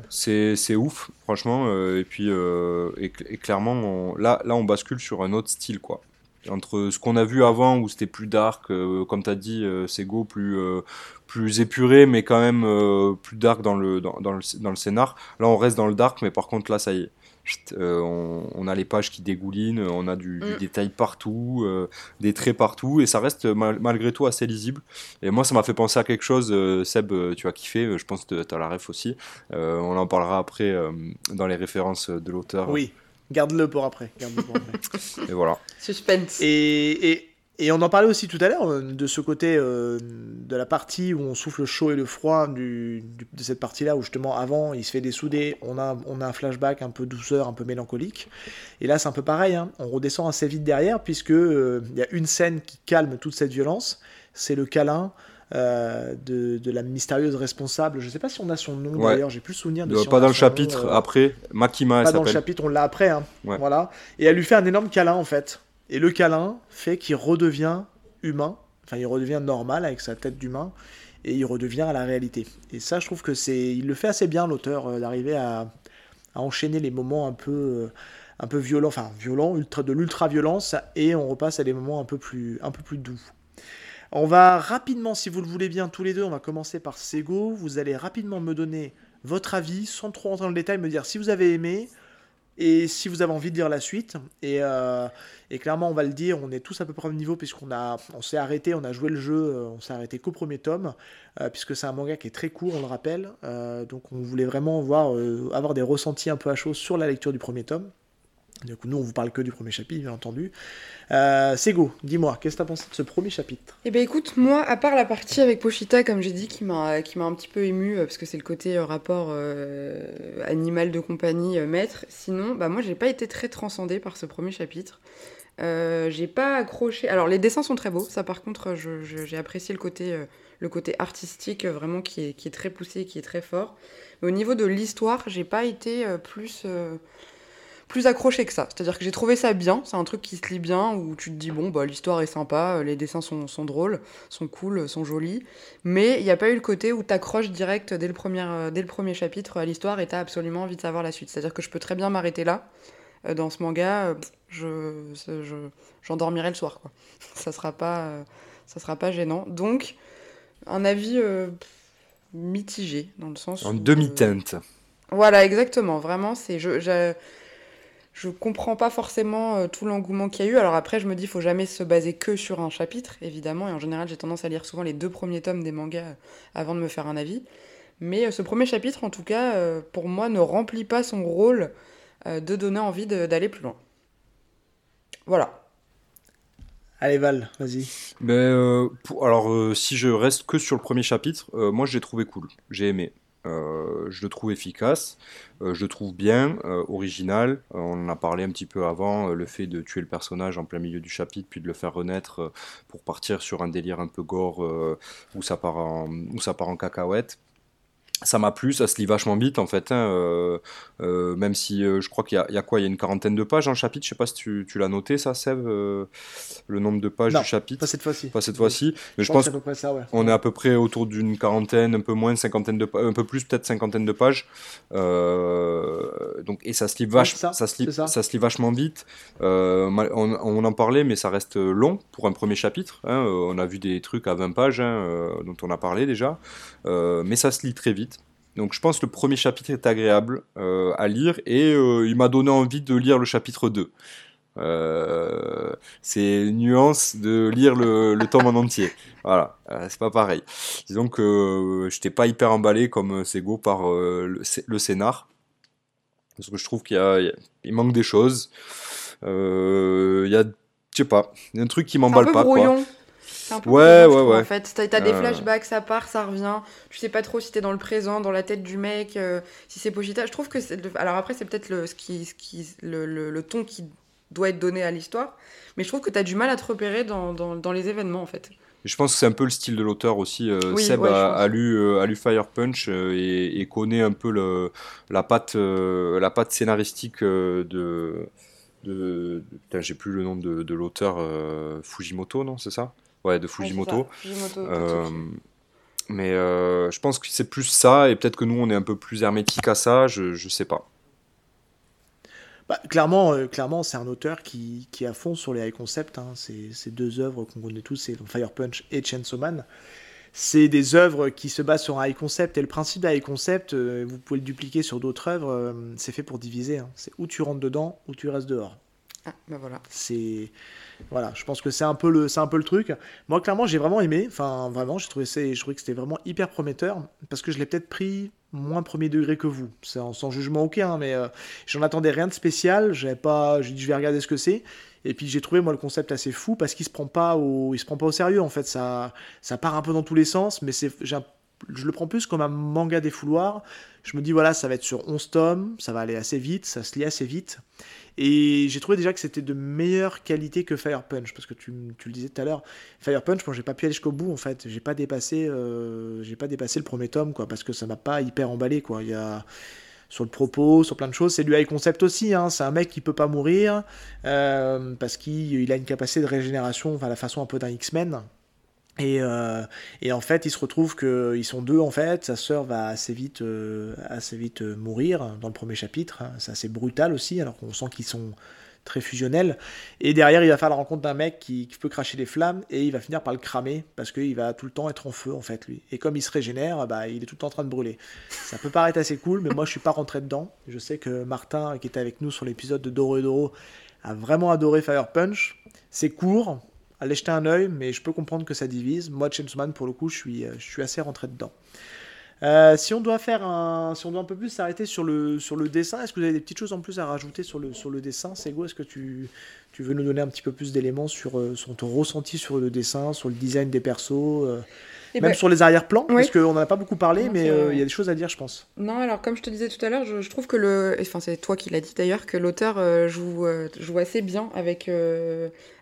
C'est c'est ouf, franchement. euh, et puis, euh, et, cl- et clairement, on- là, là, on bascule sur un autre style, quoi. Entre ce qu'on a vu avant, où c'était plus dark, euh, comme tu as dit, euh, Sego, plus, euh, plus épuré, mais quand même euh, plus dark dans le, dans, dans le, dans le scénar. Là, on reste dans le dark, mais par contre, là, ça y est. Euh, on, on a les pages qui dégoulinent, on a du, du Mm. détail partout, euh, des traits partout, et ça reste mal- malgré tout assez lisible. Et moi, ça m'a fait penser à quelque chose, euh, Seb, tu as kiffé, je pense que tu as la ref aussi. Euh, on en parlera après euh, dans les références de l'auteur. Oui, garde-le pour après. garde-le pour après. Et voilà. Suspense. Et, et, et on en parlait aussi tout à l'heure euh, de ce côté euh, de la partie où on souffle le chaud et le froid du, du- de cette partie-là où justement avant il se fait dessouder, on a, on a un flashback un peu douceur, un peu mélancolique. Et là c'est un peu pareil, hein. on redescend assez vite derrière puisque euh, il y a une scène qui calme toute cette violence, c'est le câlin. euh, de, de la mystérieuse responsable, je sais pas si on a son nom Ouais. d'ailleurs, j'ai plus souvenir de Euh, si pas dans le chapitre, nom, après, Makima, elle pas dans le chapitre, on l'a après. Hein. Ouais. Voilà. Et elle lui fait un énorme câlin en fait. Et le câlin fait qu'il redevient humain. Enfin, il redevient normal avec sa tête d'humain. Et il redevient à la réalité. Et ça, je trouve que c'est. Il le fait assez bien, l'auteur, euh, d'arriver à... enchaîner les moments un peu. euh, un peu violents, enfin violents, ultra, de l'ultra-violence, et on repasse à des moments un peu plus, un peu plus doux. On va rapidement, si vous le voulez bien, tous les deux, on va commencer par Sego. Vous allez rapidement me donner votre avis, sans trop rentrer dans le détail, me dire si vous avez aimé et si vous avez envie de lire la suite. Et, euh, et clairement, on va le dire, on est tous à peu près au même niveau puisqu'on a, on s'est arrêté, on a joué le jeu, euh, on s'est arrêté qu'au premier tome, euh, puisque c'est un manga qui est très court, on le rappelle. Donc on voulait vraiment voir, avoir des ressentis un peu à chaud sur la lecture du premier tome. Du nous, on vous parle que du premier chapitre, bien entendu. Euh, Sego, dis-moi, qu'est-ce que tu as pensé de ce premier chapitre? Eh ben écoute, moi, à part la partie avec Pochita, comme j'ai dit, qui m'a un petit peu ému parce que c'est le côté euh, rapport euh, animal de compagnie euh, maître. Sinon, bah moi, j'ai pas été très transcendée par ce premier chapitre. Euh, j'ai pas accroché. Alors les dessins sont très beaux, ça par contre, j'ai apprécié le côté euh, le côté artistique euh, vraiment qui est qui est très poussé, qui est très fort. Mais au niveau de l'histoire, j'ai pas été euh, plus euh, plus accroché que ça. C'est-à-dire que j'ai trouvé ça bien, c'est un truc qui se lit bien, où tu te dis, bon, bah, l'histoire est sympa, euh, les dessins sont, sont drôles, sont cool, sont jolis, mais il n'y a pas eu le côté où t'accroches direct dès le, premier, euh, dès le premier chapitre à l'histoire et t'as absolument envie de savoir la suite. C'est-à-dire que je peux très bien m'arrêter là, euh, dans ce manga, euh, je, je, je- j'endormirai le soir, quoi. ça sera pas, euh, ça sera pas gênant. Donc, un avis euh, mitigé, dans le sens En euh, demi-teinte. voilà, exactement. Vraiment, c'est je, je je comprends pas forcément euh, tout l'engouement qu'il y a eu. Alors après, je me dis, faut jamais se baser que sur un chapitre, évidemment. Et en général, j'ai tendance à lire souvent les deux premiers tomes des mangas euh, avant de me faire un avis. Mais euh, ce premier chapitre, en tout cas, euh, pour moi, ne remplit pas son rôle euh, de donner envie d'aller plus loin. Voilà. Allez, Val, vas-y. Mais euh, pour- alors, euh, si je reste que sur le premier chapitre, euh, moi je l'ai trouvé cool, j'ai aimé. Euh, je le trouve efficace, euh, je le trouve bien, euh, original. On en a parlé un petit peu avant, le fait de tuer le personnage en plein milieu du chapitre, puis de le faire renaître pour partir sur un délire un peu gore où ça part en cacahuète. Ça m'a plu, ça se lit vachement vite en fait, hein, euh, euh, même si euh, je crois qu'il y, a- il y a quoi, il y a une quarantaine de pages le chapitre, je sais pas si tu, tu l'as noté ça, Seb, le nombre de pages Non, du chapitre? Pas cette fois-ci. Pas cette fois-ci, mais je pense pense ça, ouais. qu'on est à peu près autour d'une quarantaine, un peu moins, cinquantaine de un peu plus, peut-être cinquantaine de pages. Donc et ça se lit vache, ça, ça, se lit, c'est ça. ça se lit vachement vite. On, on en parlait, mais ça reste long pour un premier chapitre. hein. On a vu des trucs à 20 pages hein, dont on a parlé déjà, mais ça se lit très vite. Donc je pense que le premier chapitre est agréable euh, à lire et euh, il m'a donné envie de lire le chapitre 2. Euh, c'est une nuance de lire le, le tome en entier. Voilà, c'est pas pareil. Disons que euh, j'étais pas hyper emballé comme Sego par le, sc- le scénar. Parce que je trouve qu'il y a, il manque des choses. Il y a, je sais pas, un truc qui m'emballe pas. Quoi. brouillon. Un peu Ouais, ouais, trouve, ouais. En fait, t'as des Euh. flashbacks, ça part, ça revient. Tu sais pas trop si t'es dans le présent, dans la tête du mec, euh, si c'est Pochita. Je trouve que c'est. le- Alors après, c'est peut-être le, ce qui, ce qui, le, le- le ton qui doit être donné à l'histoire. Mais je trouve que t'as du mal à te repérer dans, dans, dans les événements, en fait. je pense que c'est un peu le style de l'auteur aussi. Euh, Oui, Seb ouais, a, lu, euh, a lu Fire Punch euh, et, et connaît un peu le, la, patte, euh, la patte scénaristique euh, de. de, de- putain, j'ai plus le nom de, de l'auteur euh, Fujimoto, non C'est ça? Ouais, de Fujimoto. Fujimoto. Euh, mais euh, je pense que c'est plus ça, et peut-être que nous on est un peu plus hermétique à ça, je, je sais pas. Bah, clairement, euh, clairement c'est un auteur qui, qui est à fond sur les high concepts. Hein. C'est c'est deux œuvres qu'on connaît tous, c'est Fire Punch et Chainsaw Man. C'est des œuvres qui se basent sur un high concept. Et le principe d'un high concept, euh, vous pouvez le dupliquer sur d'autres œuvres. euh, c'est fait pour diviser. hein. C'est où tu rentres dedans, ou tu restes dehors. Ah, bah voilà. C'est voilà, je pense que c'est un peu le c'est un peu le truc. Moi clairement, j'ai vraiment aimé, enfin vraiment, j'ai trouvé ça je trouvais que c'était vraiment hyper prometteur parce que je l'ai peut-être pris moins premier degré que vous. C'est sans jugement aucun, hein, mais euh, j'en attendais rien de spécial, j'avais pas j'ai dit je vais regarder ce que c'est et puis j'ai trouvé moi le concept assez fou parce qu'il se prend pas au il se prend pas au sérieux en fait, ça ça part un peu dans tous les sens mais c'est j'ai je le prends plus comme un manga des fouloirs. Je me dis voilà, ça va être sur 11 tomes, ça va aller assez vite, ça se lit assez vite. Et j'ai trouvé déjà que c'était de meilleure qualité que Fire Punch, parce que tu, tu le disais tout à l'heure, Fire Punch, moi j'ai pas pu aller jusqu'au bout en fait, j'ai pas dépassé, euh, j'ai pas dépassé le premier tome quoi, parce que ça m'a pas hyper emballé quoi. Il y a sur le propos, sur plein de choses, c'est du high concept aussi. Hein. C'est un mec qui peut pas mourir euh, parce qu'il il a une capacité de régénération, enfin la façon un peu d'un X-Men. Et, euh, et en fait, il se retrouve qu'ils sont deux en fait. Sa sœur va assez vite, euh, assez vite euh, mourir dans le premier chapitre. hein. C'est assez brutal aussi, alors qu'on sent qu'ils sont très fusionnels. Et derrière, il va faire la rencontre d'un mec qui, qui peut cracher des flammes et il va finir par le cramer parce qu'il va tout le temps être en feu en fait lui. Et comme il se régénère, bah, il est tout le temps en train de brûler. Ça peut paraître assez cool, mais moi je suis pas rentré dedans. Je sais que Martin, qui était avec nous sur l'épisode de Doro et Doro, a vraiment adoré Fire Punch. C'est court, allez jeter un œil, mais je peux comprendre que ça divise. Moi, Chainsaw pour le coup, je suis, euh, je suis assez rentré dedans. Euh, si on doit faire un, si on doit un peu plus s'arrêter sur le, sur le dessin, est-ce que vous avez des petites choses en plus à rajouter sur le, sur le dessin? Sego, est-ce que tu, tu veux nous donner un petit peu plus d'éléments sur, euh, sur ton ressenti sur le dessin, sur le design des persos, Eh même ben, sur les arrière-plans oui. Parce qu'on n'en a pas beaucoup parlé, Non, mais euh, il y a des choses à dire, je pense. Non, alors comme je te disais tout à l'heure, je, je trouve que le. Enfin, c'est toi qui l'as dit d'ailleurs, que l'auteur euh, joue, euh, joue assez bien avec,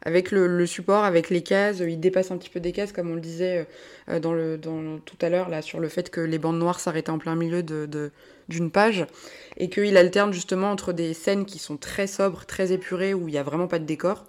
avec le, le support, avec les cases. Il dépasse un petit peu des cases, comme on le disait dans le, dans, tout à l'heure, là, sur le fait que les bandes noires s'arrêtaient en plein milieu de, de- d'une page. Et qu'il alterne justement entre des scènes qui sont très sobres, très épurées, où il n'y a vraiment pas de décor.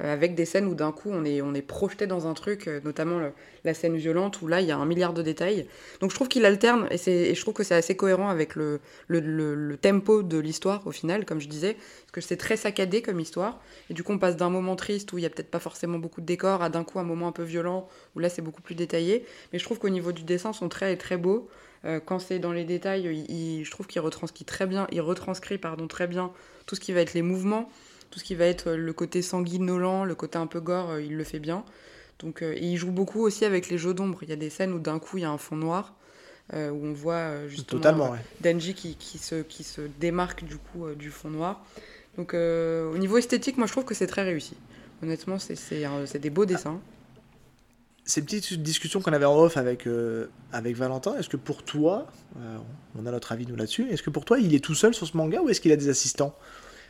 Euh, avec des scènes où d'un coup on est, on est projeté dans un truc, euh, notamment la scène violente où là il y a un milliard de détails. Donc je trouve qu'il alterne et, et je trouve que c'est assez cohérent avec le, le, le- tempo de l'histoire au final, comme je disais, parce que c'est très saccadé comme histoire. Et du coup on passe d'un moment triste où il y a peut-être pas forcément beaucoup de décors à d'un coup un moment un peu violent où là c'est beaucoup plus détaillé. Mais je trouve qu'au niveau du dessin son trait est très beau. Euh, quand c'est dans les détails, il- il- je trouve qu'il retranscrit très bien, il retranscrit pardon très bien tout ce qui va être les mouvements, tout ce qui va être le côté sanguinolent, le côté un peu gore, euh, il le fait bien. Donc, euh, et il joue beaucoup aussi avec les jeux d'ombre. Il y a des scènes où d'un coup il y a un fond noir, euh, où on voit euh, justement euh, ouais. Denji qui, qui, se, qui se démarque du coup euh, du fond noir. Donc euh, au niveau esthétique, moi je trouve que c'est très réussi. Honnêtement, c'est des beaux dessins. C'est une petite discussion qu'on avait en off avec, euh, avec Valentin. Est-ce que pour toi, euh, on a notre avis nous là-dessus, est-ce que pour toi il est tout seul sur ce manga ou est-ce qu'il a des assistants?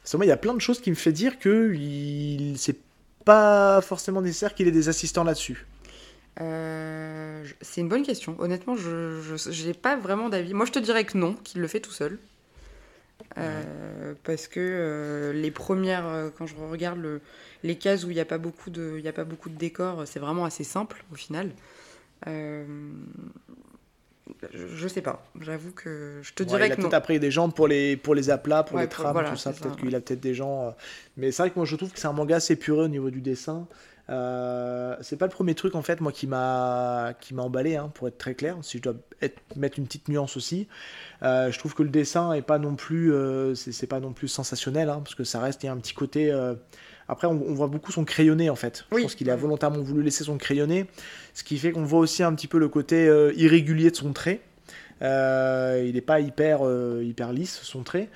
Parce que moi, il y a plein de choses qui me fait dire que il... c'est pas forcément nécessaire qu'il ait des assistants là-dessus. Euh, c'est une bonne question. Honnêtement, je n'ai pas vraiment d'avis. Moi, je te dirais que non, qu'il le fait tout seul. Euh, Parce que euh, les premières, euh, quand je regarde le- les cases où il n'y a pas beaucoup de, il a pas beaucoup de décors, c'est vraiment assez simple au final. Je, je sais pas. J'avoue que je te Ouais, dirais il a que peut-être après des gens pour les, pour les aplats, pour Ouais, les pour- trames, voilà, tout ça. Peut-être qu'il a peut-être des gens. euh, Mais c'est vrai que moi je trouve que c'est un manga assez pureux au niveau du dessin. Euh, c'est pas le premier truc en fait moi qui m'a qui m'a emballé hein, pour être très clair si je dois être- mettre une petite nuance aussi Euh, je trouve que le dessin est pas non plus euh, c'est pas non plus sensationnel hein, parce que ça reste il y a un petit côté après on, on voit beaucoup son crayonné en fait je Oui. pense qu'il a volontairement voulu laisser son crayonné ce qui fait qu'on voit aussi un petit peu le côté euh, irrégulier de son trait euh, il n'est pas hyper, euh, hyper lisse son trait.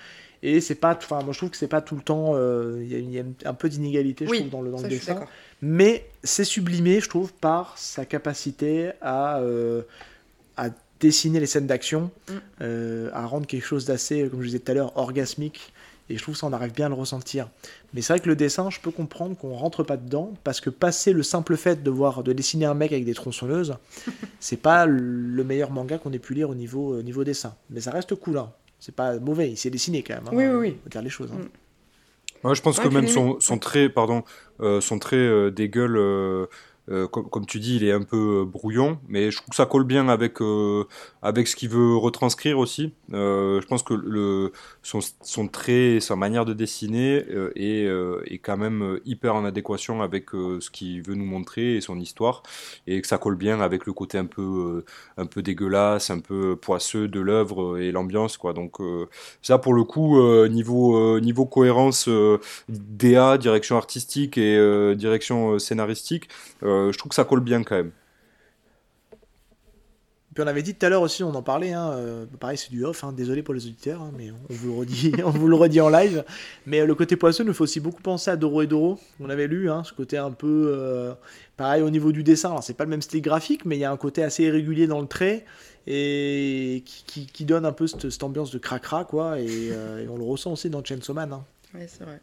Et c'est pas, enfin moi je trouve que c'est pas tout le temps, il y, a- il y a un peu d'inégalité je Oui, trouve dans le, dans ça, le je suis dessin. Mais c'est sublimé je trouve par sa capacité à, à dessiner les scènes d'action, Mm. euh, à rendre quelque chose d'assez, comme je disais tout à l'heure, orgasmique Et je trouve ça, on arrive bien à le ressentir. Mais c'est vrai que le dessin, je peux comprendre qu'on rentre pas dedans, parce que passer le simple fait de voir, de dessiner un mec avec des tronçonneuses, c'est pas le meilleur manga qu'on ait pu lire au niveau, niveau dessin. Mais ça reste cool, hein. C'est pas mauvais, il s'est dessiné quand même. Hein. Oui, oui, oui. Faut dire les choses. Hein. Mm. Ouais, je pense que même son, son, trait, pardon, euh, son trait euh, des gueules euh, comme, tu dis, il est un peu euh, brouillon, mais je trouve que ça colle bien avec, euh, avec ce qu'il veut retranscrire aussi. je pense que le, son, son trait, sa manière de dessiner est, est, quand même hyper en adéquation avec ce qu'il veut nous montrer et son histoire, et que ça colle bien avec le côté un peu, un peu dégueulasse, un peu poisseux de l'œuvre et l'ambiance. quoi. Donc ça, pour le coup, niveau, niveau cohérence DA, direction artistique et direction scénaristique, je trouve que ça colle bien quand même. Puis on avait dit tout à l'heure aussi, on en parlait, hein, euh, pareil c'est du off, hein, désolé pour les auditeurs, hein, mais on vous, le redit, on vous le redit en live. Mais euh, le côté poisseux nous fait aussi beaucoup penser à Doro et Doro, on avait lu, ce côté un peu pareil au niveau du dessin. Alors c'est pas le même style graphique, mais il y a un côté assez irrégulier dans le trait et qui, donne un peu cette, ambiance de cracra, quoi. Et, on le ressent aussi dans Chainsaw Man. Oui, c'est vrai.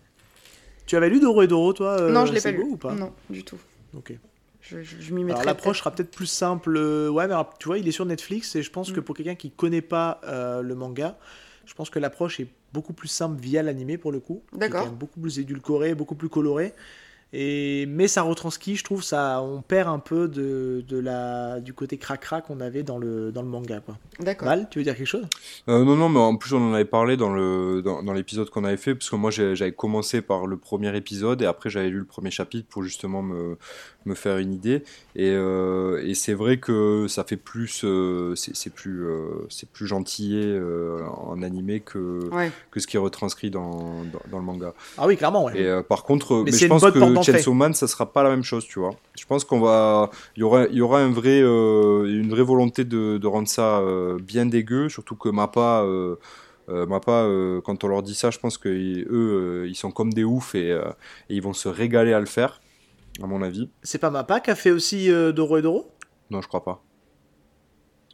Tu avais lu Doro et Doro, toi Non, je l'ai pas lu. Ou pas? Non, du tout. Ok. Je, m'y mettrai. l'approche sera peut-être plus simple. Euh, ouais, mais tu vois, il est sur Netflix et je pense que mm. pour quelqu'un qui connaît pas euh, le manga, je pense que l'approche est beaucoup plus simple via l'animé pour le coup. D'accord. Beaucoup plus édulcoré, beaucoup plus coloré. Et, mais ça retranscrit, je trouve, ça, on perd un peu de, de la, du côté crac-crac qu'on avait dans le, dans le manga. Quoi. D'accord. Val, tu veux dire quelque chose? Euh, Non, non, mais en plus, on en avait parlé dans, le, dans, dans l'épisode qu'on avait fait, parce que moi, j'avais commencé par le premier épisode et après, j'avais lu le premier chapitre pour justement me, me faire une idée. Et, euh, et c'est vrai que ça fait plus, euh, c'est, plus, c'est plus gentillé en animé que, que ce qui est retranscrit dans, dans, le manga. Ah oui, clairement. Ouais. Et par contre, mais, je pense que Chainsaw Man, ça sera pas la même chose, tu vois. Je pense qu'on va, il y aura, il y aura un vrai, euh, une vraie volonté de, de rendre ça euh, bien dégueu, surtout que Mappa, euh, Mappa, quand on leur dit ça, je pense que eux, ils sont comme des oufs et, et, ils vont se régaler à le faire, à mon avis. C'est pas Mappa qui a fait aussi Doro et Doro? Non, je crois pas.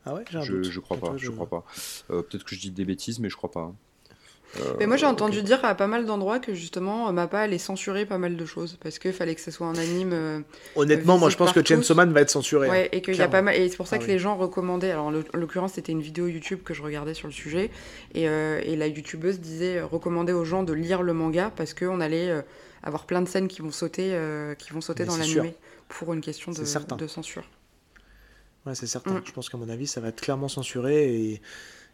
Ah ouais, je, un je crois pas, je crois pas. Peut-être que je dis des bêtises, mais je crois pas. Hein. Mais moi j'ai entendu dire à pas mal d'endroits que justement Mappa allait censurer pas mal de choses parce qu'il fallait que ce soit un anime. Euh, Honnêtement, moi je pense que Chainsaw Man va être censuré. Ouais, et qu'il y a pas mal. Et c'est pour ça ah que les gens recommandaient. Alors en l'occurrence, c'était une vidéo YouTube que je regardais sur le sujet et, euh, et la youtubeuse disait euh, recommander aux gens de lire le manga parce qu'on allait avoir plein de scènes qui vont sauter, qui vont sauter dans l'anime pour une question de, de censure. Ouais, c'est certain. Mm. Je pense qu'à mon avis, ça va être clairement censuré et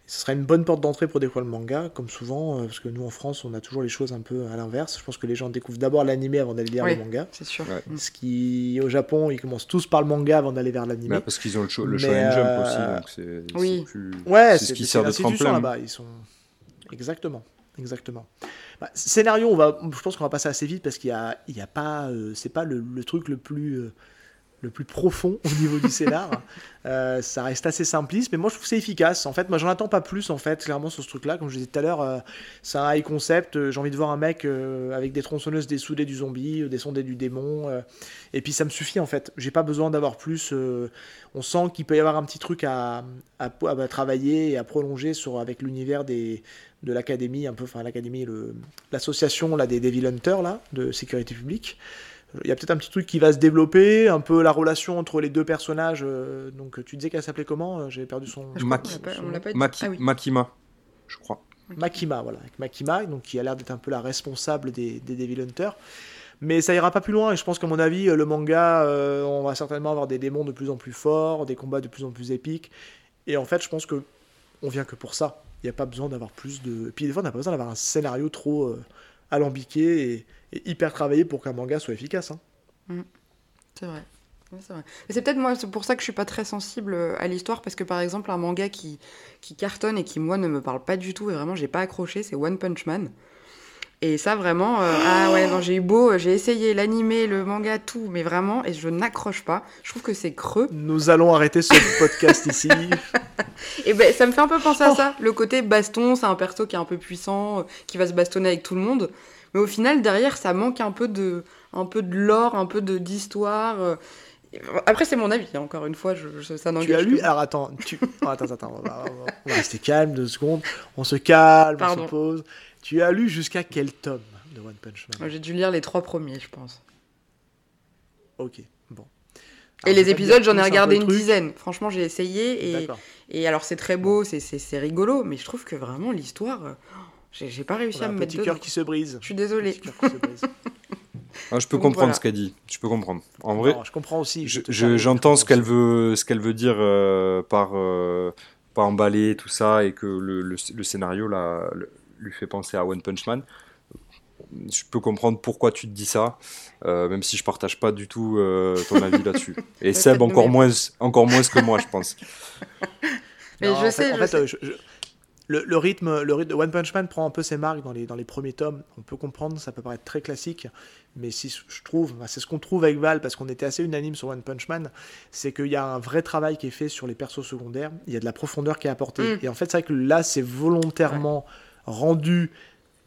ce sera une bonne porte d'entrée pour découvrir le manga, comme souvent, euh, parce que nous en France, on a toujours les choses un peu à l'inverse. Je pense que les gens découvrent d'abord l'animé avant d'aller lire le manga. C'est sûr. Ce qui, au Japon, ils commencent tous par le manga avant d'aller vers l'animé. Bah, parce qu'ils ont le, show, le Shonen Jump euh, aussi, donc c'est oui. plus... ouais, c'est ce qui sert de tremplin. là-bas. Ils sont exactement, exactement. Bah, scénario, on va, je pense qu'on va passer assez vite parce qu'il y a, il y a pas, euh, c'est pas le, truc le plus le plus profond au niveau du scénar. Euh, ça reste assez simpliste, mais moi je trouve c'est efficace. En fait, moi j'en attends pas plus en fait, clairement sur ce truc-là. Comme je disais tout à l'heure, euh, c'est un high concept. Euh, j'ai envie de voir un mec avec des tronçonneuses, des soudés du zombie, des sondés du démon. et puis ça me suffit en fait. J'ai pas besoin d'avoir plus. on sent qu'il peut y avoir un petit truc à, à, travailler et à prolonger sur, avec l'univers des, de l'académie, un peu, enfin l'académie, l'association là, des Devil Hunters là, de sécurité publique. Il y a peut-être un petit truc qui va se développer, un peu la relation entre les deux personnages. Euh, donc tu disais qu'elle s'appelait comment euh, J'ai perdu son. Makima, je crois. Makima, voilà, avec Makima, donc qui a l'air d'être un peu la responsable des, des Devil Hunters. Mais ça ira pas plus loin, et je pense qu'à mon avis, le manga, euh, on va certainement avoir des démons de plus en plus forts, des combats de plus en plus épiques. Et en fait, je pense que on vient que pour ça. Il n'y a pas besoin d'avoir plus de. Et puis des fois, on n'a pas besoin d'avoir un scénario trop alambiqué et, hyper travaillé pour qu'un manga soit efficace. Hein. Mm. C'est vrai. c'est peut-être moi, c'est pour ça que je suis pas très sensible euh, à l'histoire, parce que par exemple, un manga qui, qui cartonne et qui, moi, ne me parle pas du tout, et vraiment, j'ai pas accroché, c'est One Punch Man. Et ça, vraiment, euh, ah ouais, non, j'ai eu beau, j'ai essayé l'animé, le manga, tout, mais vraiment, et je n'accroche pas. Je trouve que c'est creux. Nous allons arrêter ce podcast ici. et ben, ça me fait un peu penser à oh. ça. Le côté baston, c'est un perso qui est un peu puissant, euh, qui va se bastonner avec tout le monde. Mais au final, derrière, ça manque un peu de, un peu de lore, un peu d'histoire. Euh. Après, c'est mon avis, hein, encore une fois, je, ça n'engage Tu as lu Alors attends, tu... attends, attends, on va, rester calme deux secondes. On se calme, on se pose. Tu as lu jusqu'à quel tome de One Punch Man? J'ai dû lire les trois premiers, je pense. Ok, bon. Et les je épisodes, j'en ai un regardé une truc. dizaine. Franchement, j'ai essayé et, et alors c'est très beau, c'est rigolo, mais je trouve que vraiment l'histoire, euh, j'ai pas réussi à un me mettre petit cœur qui se brise. Je suis désolée. Petit cœur qui se brise. Ah, je peux Donc, comprendre voilà. ce qu'elle dit. Je peux comprendre. En vrai, Non, je comprends aussi. je- j'entends je ce qu'elle veut, ce qu'elle veut dire euh, par euh, par emballer tout ça et que le, le- le scénario là, le- lui fait penser à One Punch Man. Je peux comprendre pourquoi tu te dis ça, euh, même si je partage pas du tout euh, ton avis là-dessus. Et Ouais, Seb encore moins, encore moins que moi, je pense. Mais Non, je en fait- sais, en je fait, sais. euh, je- je- le, le rythme, le rythme de One Punch Man prend un peu ses marques dans les, dans les premiers tomes. On peut comprendre, ça peut paraître très classique, mais si je trouve, c'est ce qu'on trouve avec Val parce qu'on était assez unanime sur One Punch Man, c'est qu'il y a un vrai travail qui est fait sur les persos secondaires. Il y a de la profondeur qui est apportée. Mm. Et en fait, c'est vrai que là, c'est volontairement rendu.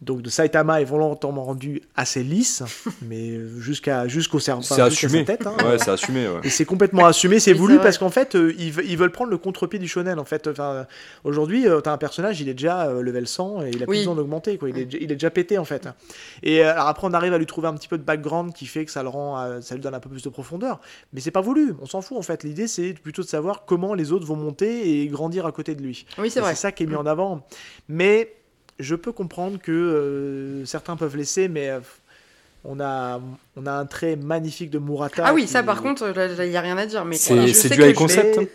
Donc de Saitama est volontairement rendu assez lisse, mais jusqu'à jusqu'au cerveau, C'est assumé. sa tête. hein. Ouais, c'est assumé. ouais. Et c'est complètement assumé, c'est voulu parce qu'en fait, euh, ils, ve- ils veulent prendre le contre-pied du shonen. En fait, enfin, aujourd'hui, euh, t'as un personnage, il est déjà euh, level 100 et il a plus Oui. besoin d'augmenter, quoi. Il est, déjà- il est déjà pété en fait. Et euh, alors après, on arrive à lui trouver un petit peu de background qui fait que ça le rend, euh, ça lui donne un peu plus de profondeur. Mais c'est pas voulu, on s'en fout en fait. L'idée, c'est plutôt de savoir comment les autres vont monter et grandir à côté de lui. Oui, c'est vrai. C'est ça qui est mis en avant. Mais je peux comprendre que euh, certains peuvent laisser, mais euh, on a, on a un trait magnifique de Murata. Ah oui, qui- ça par contre, il n'y a rien à dire. Mais C'est- du high concept, vais- hein.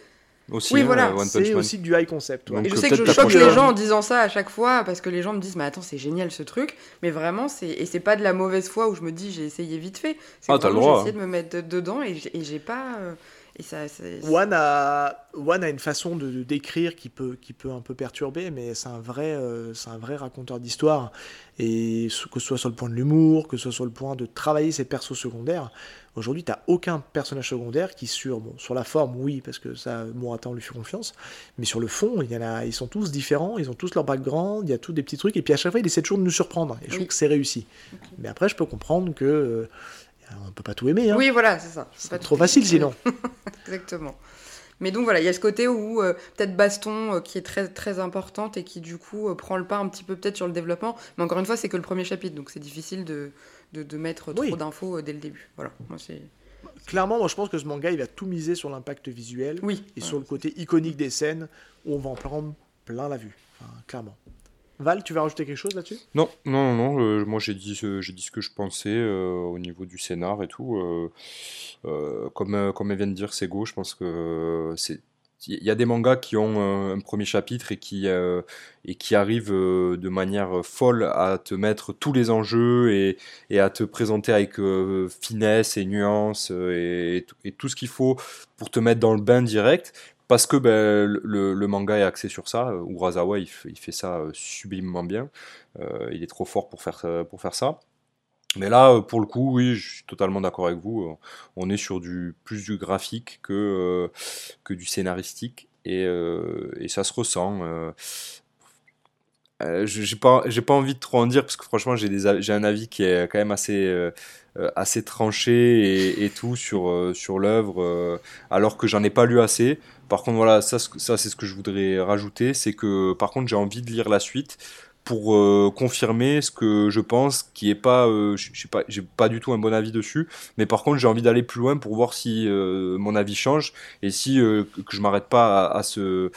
Aussi, Oui, hein, voilà, C'est Man. aussi du high concept. ouais. Donc, Et je euh, sais que je choque les gens en disant ça à chaque fois parce que les gens me disent mais attends c'est génial ce truc mais vraiment c'est et c'est pas de la mauvaise foi où je me dis j'ai essayé vite fait c'est Ah, t'as le droit, j'ai essayé de me mettre de- dedans et j'ai- et j'ai pas euh, et ça One a, One a une façon de, décrire qui peut, qui peut un peu perturber, mais c'est un vrai, euh, c'est un vrai raconteur d'histoire. Et que ce soit sur le point de l'humour, que ce soit sur le point de travailler ses persos secondaires, aujourd'hui, t'as aucun personnage secondaire qui sur, bon, sur la forme, oui, parce que ça, Murata, on lui fait confiance, mais sur le fond, il y en a, ils sont tous différents, ils ont tous leur background, il y a tous des petits trucs, et puis à chaque fois, il essaie toujours de nous surprendre. Et je Oui. trouve que c'est réussi. Mais après, je peux comprendre que euh, on peut pas tout aimer. Hein. oui voilà c'est ça c'est trop facile sinon. exactement mais donc voilà il y a ce côté où euh, peut-être baston euh, qui est très très importante et qui du coup euh, prend le pas un petit peu peut-être sur le développement mais encore une fois c'est que le premier chapitre donc c'est difficile de, de, de mettre Oui. trop d'infos dès le début voilà moi c'est Clairement, moi je pense que ce manga il va tout miser sur l'impact visuel oui et sur le côté iconique des scènes où on va en prendre plein la vue. Enfin, clairement. Val, tu vas rajouter quelque chose là-dessus? Non, non, non, moi j'ai dit, ce- que je pensais euh, au niveau du scénar et tout. euh, euh, comme, comme elle vient de dire, c'est go, je pense que c'est. Il y a des mangas qui ont un premier chapitre et qui, et qui arrivent de manière folle à te mettre tous les enjeux et, et à te présenter avec finesse et nuance et tout ce qu'il faut pour te mettre dans le bain direct. Parce que ben, le, manga est axé sur ça. Urasawa, il, fait ça euh, sublimement bien. Euh, il est trop fort pour faire, pour faire ça. Mais là, euh, pour le coup, oui, je suis totalement d'accord avec vous. On est sur du plus du graphique que, que du scénaristique. Et, ça se ressent. j'ai pas, pas envie de trop en dire parce que franchement, j'ai un avis qui est quand même assez, assez tranché et, tout sur, euh, sur l'œuvre, euh, alors que j'en ai pas lu assez. Par contre, voilà, ça, ce- ça c'est ce que je voudrais rajouter, c'est que par contre, j'ai envie de lire la suite pour euh, confirmer ce que je pense, qui est pas, euh, je sais pas, j'ai pas du tout un bon avis dessus, mais par contre, j'ai envie d'aller plus loin pour voir si euh, mon avis change et si euh, que je m'arrête pas à, ce,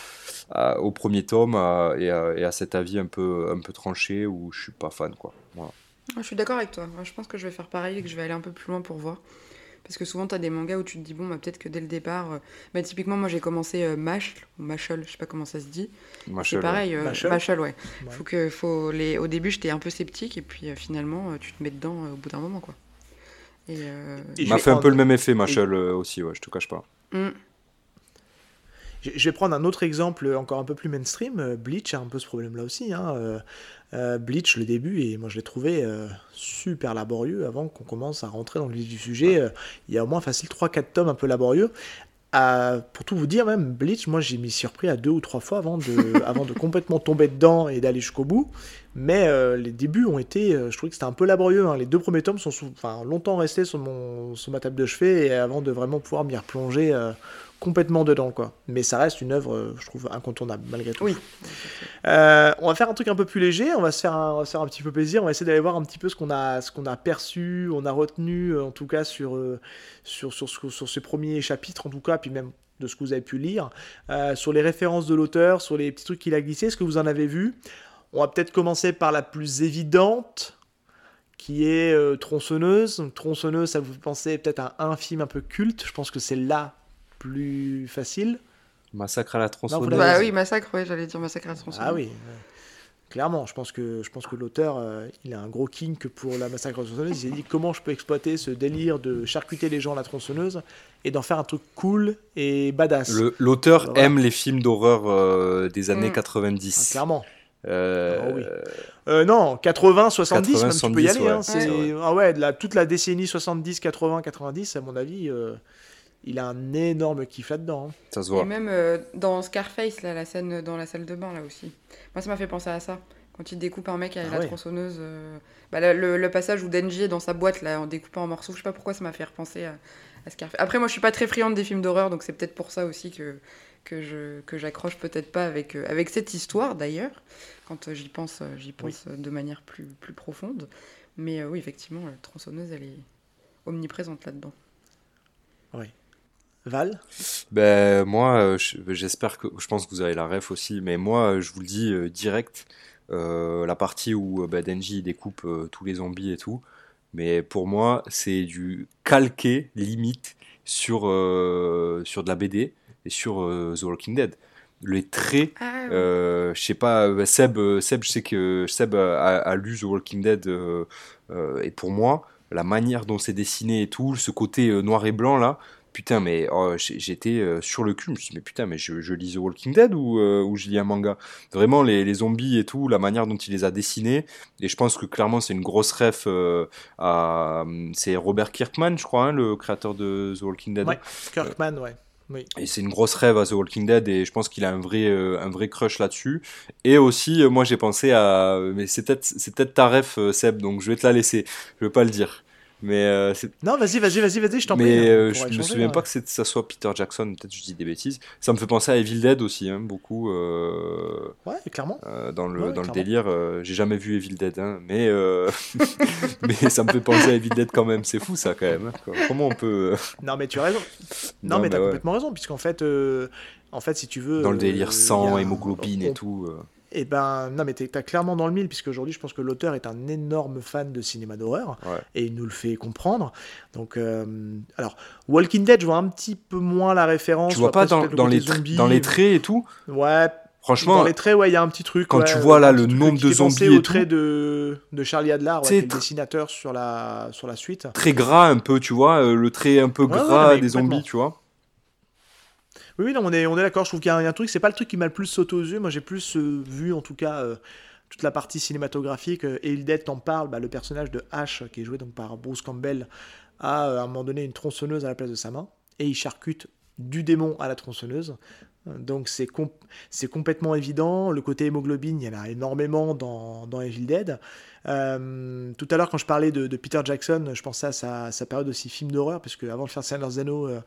au premier tome à- et, à, et à cet avis un peu, un peu tranché où je suis pas fan, quoi. Voilà. Ah, Je suis d'accord avec toi. Je pense que je vais faire pareil et que je vais aller un peu plus loin pour voir. Parce que souvent, tu as des mangas où tu te dis, bon, bah, peut-être que dès le départ. euh, Bah, typiquement, moi, j'ai commencé euh, Mash, ou Mashal, je sais pas comment ça se dit. Machel, C'est pareil, euh, Mashal Mashal, ouais. Ouais. Faut que, faut les... Au début, j'étais un peu sceptique et puis euh, finalement, euh, tu te mets dedans euh, au bout d'un moment, quoi. Et. euh, Et Il je m'a fait un peu le même effet, Machel euh, aussi, ouais, je te cache pas. hmm. Je vais prendre un autre exemple encore un peu plus mainstream. Bleach a un peu ce problème-là aussi. hein. Euh, euh, Bleach, le début, et moi je l'ai trouvé euh, super laborieux avant qu'on commence à rentrer dans le vif du sujet. Euh, il y a au moins facile 3-4 tomes un peu laborieux. À- pour tout vous dire, même Bleach, moi j'ai mis surpris à deux ou trois fois avant de, avant de complètement tomber dedans et d'aller jusqu'au bout. Mais euh, les débuts ont été, euh, je trouvais que c'était un peu laborieux. hein. Les deux premiers tomes sont longtemps restés sur, mon, sur ma table de chevet et avant de vraiment pouvoir m'y replonger euh, complètement dedans, quoi. Mais ça reste une œuvre, euh, je trouve, incontournable, malgré tout. Oui. Euh, on va faire un truc un peu plus léger, on va se faire un, on va se faire un petit peu plaisir, on va essayer d'aller voir un petit peu ce qu'on a, ce qu'on a perçu, on a retenu, euh, en tout cas, sur, sur, sur, ce- sur ces premiers chapitres, en tout cas, puis même de ce que vous avez pu lire, euh, sur les références de l'auteur, sur les petits trucs qu'il a glissés, est-ce que vous en avez vu? On va peut-être commencer par la plus évidente, qui est euh, Tronçonneuse. Donc, Tronçonneuse, ça vous pensez peut-être à un film un peu culte, je pense que c'est la plus facile. Massacre à la tronçonneuse. l'avez Bah oui, massacre, ouais, j'allais dire massacre à la tronçonneuse. Ah oui, clairement. Je pense que, je pense que l'auteur, euh, il a un gros kink pour la massacre à la tronçonneuse. Il s'est dit comment je peux exploiter ce délire de charcuter les gens à la tronçonneuse et d'en faire un truc cool et badass. Le- L'auteur Voilà. aime les films d'horreur euh, des années Mm. Ah, 90. clairement. Euh, Ah oui. Euh, non, 80, 70, 80, même tu peux y 70, aller. hein. ouais. Ouais. Ah ouais, de la- toute la décennie 70, 80, 90, à mon avis, euh, il a un énorme kiff là-dedans. hein. Ça se Et voit. même euh, dans Scarface, là, la scène dans la salle de bain, là aussi. Moi, ça m'a fait penser à ça. Quand il découpe un mec avec Ah la ouais. tronçonneuse. euh, bah, le, le- le passage où Denji est dans sa boîte, là, en découpant en morceaux, je sais pas pourquoi ça m'a fait repenser à, à Scarface. Après, moi, je suis pas très friande des films d'horreur, donc c'est peut-être pour ça aussi que, que je que j'accroche peut-être pas avec, euh, avec cette histoire, d'ailleurs. Quand euh, j'y pense, euh, j'y pense de manière plus, plus profonde. Mais euh, oui, effectivement, la tronçonneuse, elle est omniprésente là-dedans. Val Ben, moi, euh, je- j'espère que. Je pense que vous avez la ref aussi, mais moi, euh, je vous le dis euh, direct. euh, la partie où ben, Denji découpe euh, tous les zombies et tout. Mais pour moi, c'est du calqué, limite, sur, euh, sur de la BD et sur euh, The Walking Dead. Les traits. Ah, Euh, je sais pas, Seb, Seb, je sais que Seb a, a lu The Walking Dead euh, euh, et pour moi, la manière dont c'est dessiné et tout, ce côté noir et blanc là, putain, mais oh, j'étais euh, sur le cul. Je me suis dit, mais putain, mais je, je lis The Walking Dead ou, euh, ou je lis un manga? Vraiment, les, les zombies et tout, la manière dont il les a dessinés, et je pense que clairement, c'est une grosse ref euh, à. C'est Robert Kirkman, je crois, hein, le créateur de The Walking Dead. Ouais, Kirkman, ouais. Oui. Et c'est une grosse rêve à The Walking Dead et je pense qu'il a un vrai, euh, un vrai crush là-dessus. Et aussi, euh, moi j'ai pensé à... Mais c'est peut-être ta ref, euh, Seb, donc je vais te la laisser. Je vais pas le dire. Mais, euh, Non, vas-y, vas-y, vas-y, vas-y, je t'en prie. mais hein, euh, je me souviens hein. pas que ça soit Peter Jackson, peut-être je dis des bêtises. Ça me fait penser à Evil Dead aussi, hein, beaucoup. euh, Ouais, clairement. euh, dans le, Ouais, dans le clairement. délire, euh, j'ai jamais vu Evil Dead, hein, mais, mais ça me fait penser à Evil Dead quand même. C'est fou ça quand même. Comment on peut. Non, mais tu as raison. Non, Non, mais bah t'as ouais. complètement raison, puisqu'en fait, en fait, si tu veux. Dans le délire sang, hémoglobine on- et tout. Euh. Eh ben, non, mais t'as clairement dans le mille, puisque aujourd'hui, je pense que l'auteur est un énorme fan de cinéma d'horreur, Ouais. et il nous le fait comprendre. Donc, euh, alors, Walking Dead, je vois un petit peu moins la référence. Tu vois pas dans, les, tra- zombie. dans les traits et tout? Ouais, Franchement, dans les traits, ouais, il y a un petit truc. quand ouais, tu vois là le nombre de zombies au et trait tout. de, de Charlie Adler, ouais, le dessinateur sur la, sur la suite. très gras un peu, tu vois, euh, le trait un peu Ouais, gras des zombies, tu vois. Oui, non, on est, on est d'accord. Je trouve qu'il y, a un- truc, c'est pas le truc qui m'a le plus sauté aux yeux. Moi, j'ai plus euh, vu, en tout cas, euh, toute la partie cinématographique. Euh, Evil Dead t'en parle. Bah, le personnage de Ash, qui est joué donc par Bruce Campbell, a euh, à un moment donné une tronçonneuse à la place de sa main. Et il charcute du démon à la tronçonneuse. Donc, c'est com- complètement évident. Le côté hémoglobine, il y en a énormément dans, dans Evil Dead. Tout à l'heure, quand je parlais de, Peter Jackson, je pensais à sa, période aussi film d'horreur, parce que avant de faire Anneaux, euh,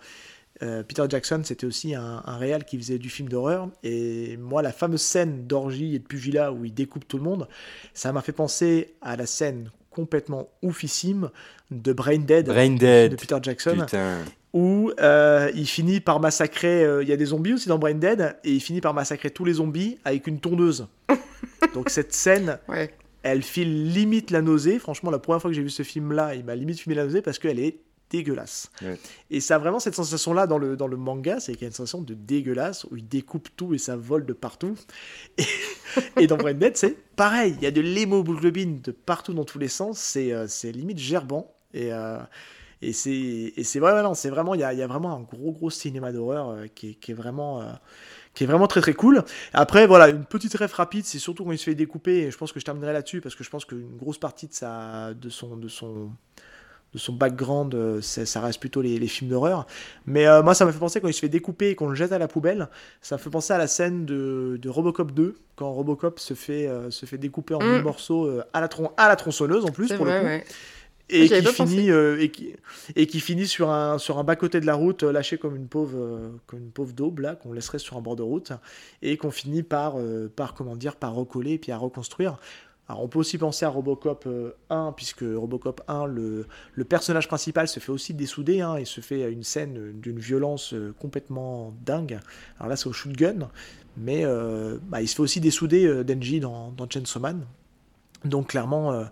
euh, Peter Jackson, c'était aussi un, un réal qui faisait du film d'horreur. Et moi, la fameuse scène d'orgie et de pugilat où il découpe tout le monde, ça m'a fait penser à la scène complètement oufissime de Brain Dead, Brain de. Peter Jackson, Putain. où euh, il finit par massacrer. euh, Il y a des zombies aussi dans Brain Dead, et il finit par massacrer tous les zombies avec une tondeuse. Donc cette scène, Ouais. elle file limite la nausée. Franchement, la première fois que j'ai vu ce film-là, il m'a limite filmé la nausée parce qu'elle est dégueulasse. Ouais. Et ça a vraiment cette sensation-là dans le, dans le manga, c'est qu'il y a une sensation de dégueulasse où il découpe tout et ça vole de partout. Et, et dans Brain Dead, c'est pareil. Il y a de l'hémoglobine de partout dans tous les sens. C'est euh, limite gerbant. Et, euh, et c'est et c'est vraiment, il y a, y a vraiment un gros, gros cinéma d'horreur euh, qui, est- qui est vraiment. euh, qui est vraiment très très cool. Après, voilà, une petite ref rapide, c'est surtout quand il se fait découper, et je pense que je terminerai là-dessus, parce que je pense qu'une grosse partie de, sa, de, son, de, son, de son background, euh, ça reste plutôt les, les films d'horreur. Mais euh, moi, ça m'a fait penser quand il se fait découper et qu'on le jette à la poubelle, ça me fait penser à la scène de, de Robocop 2, quand Robocop se fait, euh, se fait découper en mille morceaux euh, à, la tron à la tronçonneuse en plus, pour vrai, le coup. ouais. et qui finit et, qui, et qui finit sur un sur un bas côté de la route lâché comme une pauvre comme une pauvre daube là qu'on laisserait sur un bord de route et qu'on finit par par comment dire par recoller et puis à reconstruire alors on peut aussi penser à Robocop 1, puisque Robocop 1, le, le personnage principal se fait aussi dessouder, hein, et se fait une scène d'une violence complètement dingue. Alors là c'est au shotgun, mais bah, il se fait aussi dessouder Denji dans, dans Chainsaw Man. Donc clairement,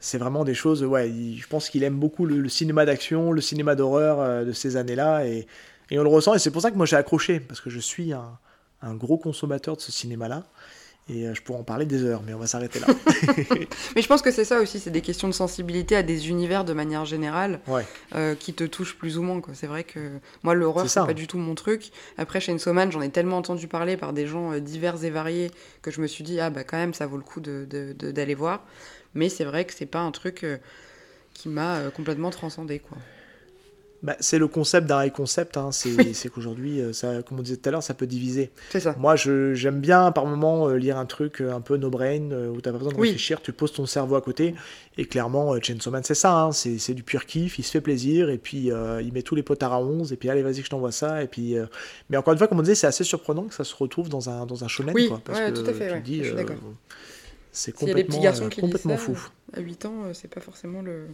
c'est vraiment des choses. Ouais, je pense qu'il aime beaucoup le, cinéma d'action, le cinéma d'horreur euh, de ces années-là, et, on le ressent. Et c'est pour ça que moi j'ai accroché, parce que je suis un, gros consommateur de ce cinéma-là. Et euh, je pourrais en parler des heures, mais on va s'arrêter là. mais je pense que c'est ça aussi, c'est des questions de sensibilité à des univers de manière générale euh, qui te touchent plus ou moins. C'est vrai que moi, l'horreur, c'est pas du tout mon truc. Après, chez Man, j'en ai tellement entendu parler par des gens divers et variés que je me suis dit, ah bah quand même, ça vaut le coup d'aller de, voir. Mais c'est vrai que c'est pas un truc euh, qui m'a euh, complètement transcendé, quoi. Bah, c'est le concept d'un high concept, hein. c'est qu'aujourd'hui, euh, ça, comme on disait tout à l'heure, ça peut diviser. C'est ça. Moi, j'aime bien par moment lire un truc un peu no-brain, où t'as pas besoin de réfléchir, tu poses ton cerveau à côté, et clairement, Chainsaw Man, c'est ça, hein. c'est du pur kiff, il se fait plaisir, et puis il met tous les potards à 11, et puis allez, vas-y, je t'envoie ça, et puis... Mais encore une fois, comme on disait, c'est assez surprenant que ça se retrouve dans un, dans un shonen, oui, quoi, parce tout à fait, tu dis, je suis d'accord. C'est complètement, garçons qui complètement fou. À 8 ans, euh, c'est pas forcément le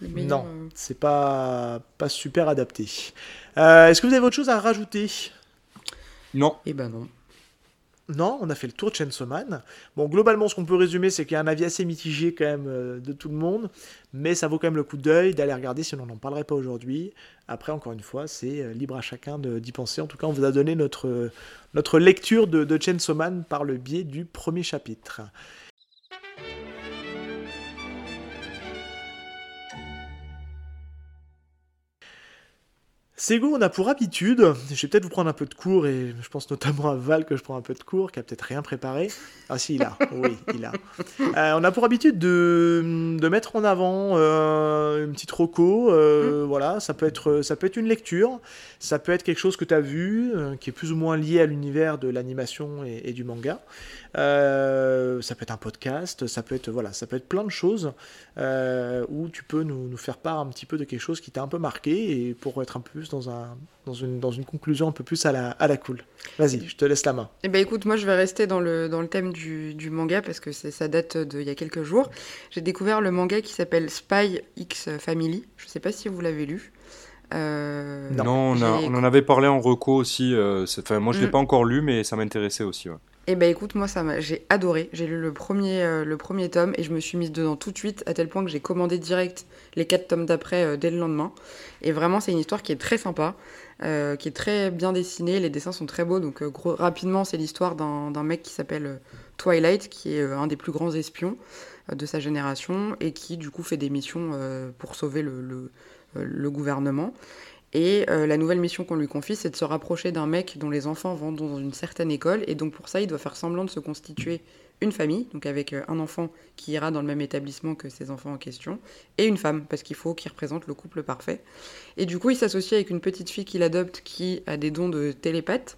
meilleur. Non, euh. c'est pas, pas super adapté. Euh, est-ce que vous avez autre chose à rajouter? Non. Eh ben non. Non, on a fait le tour de Chainsaw Man. Bon, globalement, ce qu'on peut résumer, c'est qu'il y a un avis assez mitigé quand même euh, de tout le monde, mais ça vaut quand même le coup d'œil d'aller regarder si on n'en parlerait pas aujourd'hui. Après, encore une fois, c'est euh, libre à chacun d'y penser. En tout cas, on vous a donné notre, notre lecture de, de Chainsaw Man par le biais du premier chapitre. Sego, on a pour habitude, je vais peut-être vous prendre un peu de cours, et je pense notamment à Val que je prends un peu de cours, qui a peut-être rien préparé. Ah si, il a, oui, il a. Euh, on a pour habitude de, de mettre en avant euh, une petite roco, euh, mm. voilà, ça peut, être, ça peut être une lecture, ça peut être quelque chose que tu as vu, qui est plus ou moins lié à l'univers de l'animation et, du manga. ça peut être un podcast, ça peut être, voilà, ça peut être plein de choses où tu peux nous, nous, faire part un petit peu de quelque chose qui t'a un peu marqué, et pour être un peu dans, un, dans, une, dans une conclusion un peu plus à la, à la cool. Vas-y, je te laisse la main. Eh ben écoute, moi je vais rester dans le, dans le thème du, du manga parce que ça date d'il y a quelques jours. J'ai découvert le manga qui s'appelle Spy X Family. Je sais pas si vous l'avez lu. Euh, non, on, on, en avait parlé en reco aussi. Euh, enfin, moi je ne l'ai mm. pas encore lu, mais ça m'intéressait aussi. Eh ben écoute, moi ça j'ai adoré. J'ai lu le premier, euh, le premier tome et je me suis mise dedans tout de suite à tel point que j'ai commandé direct les quatre tomes d'après euh, dès le lendemain. Et vraiment c'est une histoire qui est très sympa, euh, qui est très bien dessinée. Les dessins sont très beaux. Donc rapidement c'est l'histoire d'un mec qui s'appelle Twilight, qui est un des plus grands espions de sa génération et qui du coup fait des missions pour sauver le gouvernement. Et euh, la nouvelle mission qu'on lui confie, c'est de se rapprocher d'un mec dont les enfants vont dans une certaine école. Et donc pour ça, il doit faire semblant de se constituer une famille, donc avec euh, un enfant qui ira dans le même établissement que ses enfants en question, et une femme, parce qu'il faut qu'il représente le couple parfait. Et du coup, il s'associe avec une petite fille qu'il adopte qui a des dons de télépathe,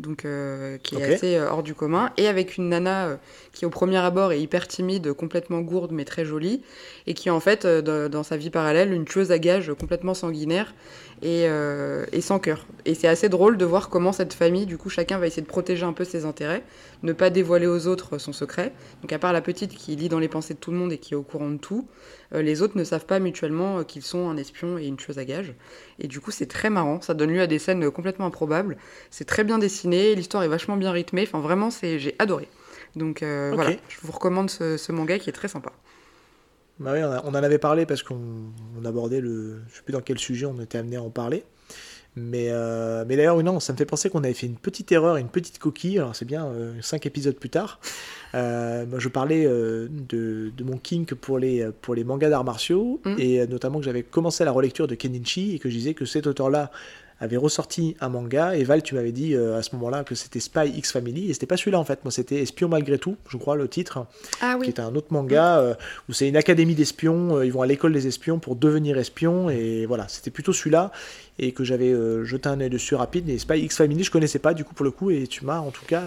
donc euh, qui est assez hors du commun, et avec une nana qui au premier abord est hyper timide, complètement gourde mais très jolie, et qui en fait dans sa vie parallèle une tueuse à gages complètement sanguinaire euh, et, sans cœur. Et c'est assez drôle de voir comment cette famille, du coup, chacun va essayer de protéger un peu ses intérêts, ne pas dévoiler aux autres son secret. Donc à part la petite qui lit dans les pensées de tout le monde et qui est au courant de tout, euh, les autres ne savent pas mutuellement euh, qu'ils sont un espion et une chose à gage. Et du coup, c'est très marrant, ça donne lieu à des scènes complètement improbables. C'est très bien dessiné, l'histoire est vachement bien rythmée, enfin vraiment, c'est j'ai adoré. Donc voilà, je vous recommande ce manga qui est très sympa. Bah oui, on, en avait parlé parce qu'on abordait le. Je sais plus dans quel sujet on était amené à en parler. Mais, euh, mais d'ailleurs, non, ça me fait penser qu'on avait fait une petite erreur, une petite coquille. Alors c'est bien, euh, cinq épisodes plus tard. Euh, moi, je parlais de, de, mon kink pour les, pour les mangas d'arts martiaux, mm. et notamment que j'avais commencé la relecture de Keninchi, et que je disais que cet auteur-là avait ressorti un manga et Val tu m'avais dit euh, à ce moment-là que c'était Spy X Family et c'était pas celui-là en fait. Moi c'était Espion malgré tout je crois le titre ah qui est un autre manga euh, où c'est une académie d'espions euh, ils vont à l'école des espions pour devenir espions et voilà c'était plutôt celui-là et que j'avais jeté un œil dessus rapide et Spy X Family je connaissais pas du coup pour le coup et tu m'as en tout cas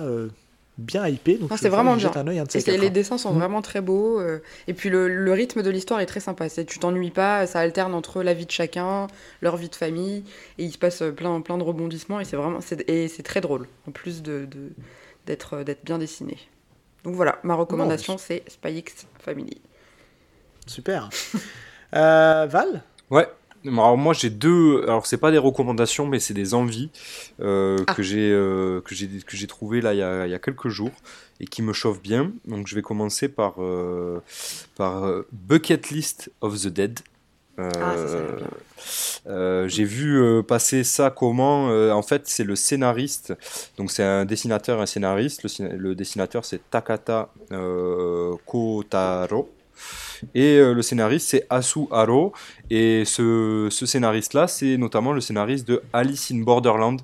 bien hypé. Donc c'est vraiment bien. Un un de et les dessins sont mm. vraiment très beaux. Euh, et puis le, rythme de l'histoire est très sympa. Tu t'ennuies pas, ça alterne entre la vie de chacun, leur vie de famille, et il se passe plein, plein de rebondissements. Et c'est vraiment et c'est très drôle, en plus de, d'être, d'être bien dessiné. Donc voilà, ma recommandation, c'est Spy X Family. Super. Euh, Val? Ouais, alors moi j'ai deux, alors c'est pas des recommandations mais c'est des envies euh, ah. que j'ai euh, que j'ai que j'ai trouvé là il y, a, il y, a, quelques jours et qui me chauffent bien. Donc je vais commencer par euh, par Bucket List of the Dead. Ah, j'ai vu passer ça comment En fait, c'est le scénariste. Donc, c'est un dessinateur, un scénariste. Le, le dessinateur, c'est Takata Kotaro. Et euh, le scénariste, c'est Asu Haro. Et ce, scénariste-là, c'est notamment le scénariste de Alice in Borderland.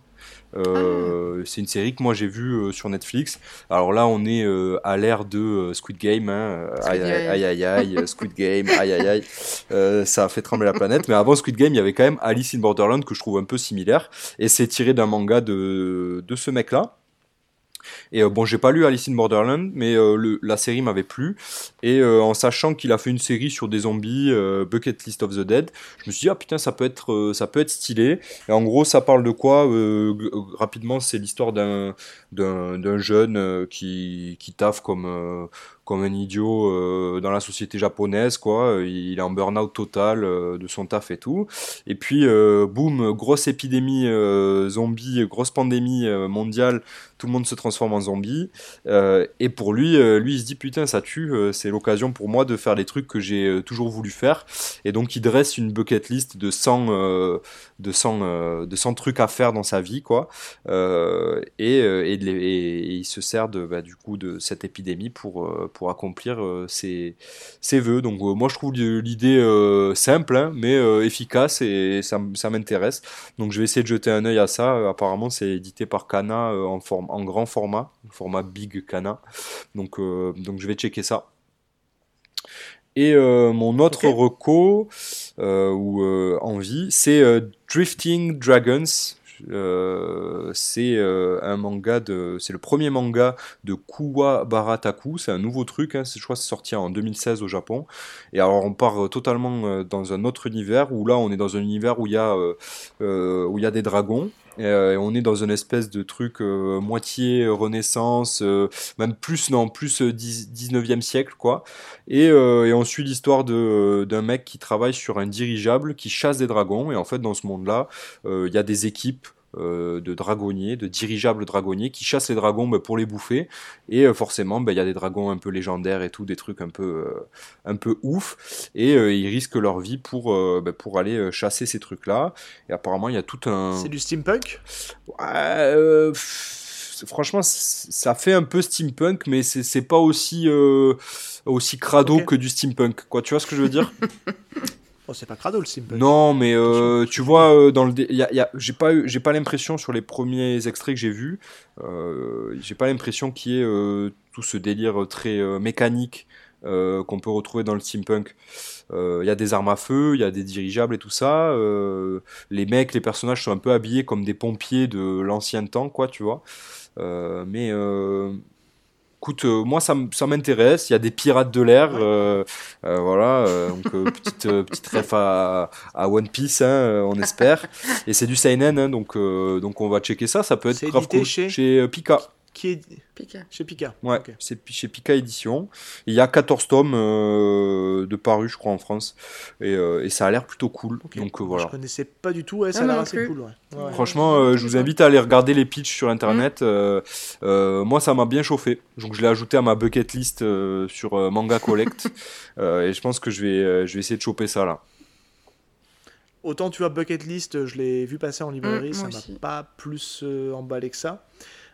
Euh, ah. C'est une série que moi j'ai vue euh, sur Netflix. Alors là, on est à l'ère de Squid Game. Hein. Aïe, aïe aïe aïe, Squid Game, aïe aïe aïe. ça a fait trembler la planète. Mais avant Squid Game, il y avait quand même Alice in Borderland que je trouve un peu similaire. Et c'est tiré d'un manga de, de ce mec-là. Et euh, bon, j'ai pas lu Alice in Borderland, mais euh, la série m'avait plu. Et euh, en sachant qu'il a fait une série sur des zombies, Bucket List of the Dead, je me suis dit ah putain ça peut être ça peut être stylé. Et en gros, ça parle de quoi Rapidement, c'est l'histoire d'un d'un jeune qui qui taffe comme comme un idiot euh, dans la société japonaise, quoi. Il est en burn-out total euh, de son taf et tout. Et puis, euh, boum, grosse épidémie zombie, grosse pandémie mondiale, tout le monde se transforme en zombie. et pour lui, lui, il se dit putain, ça tue, c'est l'occasion pour moi de faire les trucs que j'ai toujours voulu faire. Et donc, il dresse une bucket list de 100, de 100, de 100 trucs à faire dans sa vie, quoi. Et, et, il se sert de, bah, du coup de cette épidémie pour pour accomplir euh, ses, ses vœux. Donc euh, moi je trouve l'idée euh, simple hein, mais efficace et ça, ça m'intéresse. Donc je vais essayer de jeter un œil à ça. apparemment c'est édité par Kana en, forme, en grand format, format Big Kana. Donc, donc je vais checker ça. Et mon autre reco ou envie, c'est Drifting Dragons. Euh, c'est euh, un manga de, c'est le premier manga de Kuwa Barataku. C'est un nouveau truc. Hein, je crois c'est sorti en 2016 au Japon. Et alors on part euh, totalement dans un autre univers où là on est dans un univers où où il y a des dragons. Et, on est dans une espèce de truc moitié renaissance, même plus non plus 19e siècle quoi. Et, et on suit l'histoire d'un mec qui travaille sur un dirigeable qui chasse des dragons. Et en fait dans ce monde-là, il y a des équipes euh, de dragonniers, de dirigeables dragonniers qui chassent les dragons bah, pour les bouffer. Et euh, forcément, bah, il y a des dragons un peu légendaires et tout, des trucs un peu, euh, un peu ouf. Et ils risquent leur vie pour, bah, pour aller chasser ces trucs-là. Et apparemment, il y a tout un. C'est du steampunk? Franchement, ça fait un peu steampunk, mais c'est pas aussi, aussi crado que du steampunk. Quoi, tu vois ce que je veux dire? Oh, c'est pas crado le simple. Non, mais euh, tu vois, euh, dans le, y a, y a... j'ai pas, j'ai pas l'impression sur les premiers extraits que j'ai vus, euh, j'ai pas l'impression qu'il y ait tout ce délire très mécanique qu'on peut retrouver dans le steampunk. Il y a des armes à feu, il y a des dirigeables et tout ça. les mecs, les personnages sont un peu habillés comme des pompiers de l'ancien temps, quoi, tu vois. mais Écoute, euh, moi ça, m'intéresse. Il y a des pirates de l'air, euh, euh, voilà. donc petite petite ref à, One Piece, hein, on espère. Et c'est du seinen, hein, donc donc on va checker ça. Ça peut être grave cool. chez, chez Pika. Qui est chez Pika. Ouais, c'est chez Pika Édition. Il y a 14 tomes de parus, je crois, en France. Et, et ça a l'air plutôt cool. Donc voilà. Je connaissais pas du tout, ouais, ça a l'air assez cool. Franchement, je vous invite à aller regarder les pitchs sur internet. Mm. moi, ça m'a bien chauffé. Donc je l'ai ajouté à ma bucket list sur Manga Collect. et je pense que je vais, je vais essayer de choper ça là. Autant tu vois Bucket List, je l'ai vu passer en librairie, mm, ça m'a pas plus emballé que ça.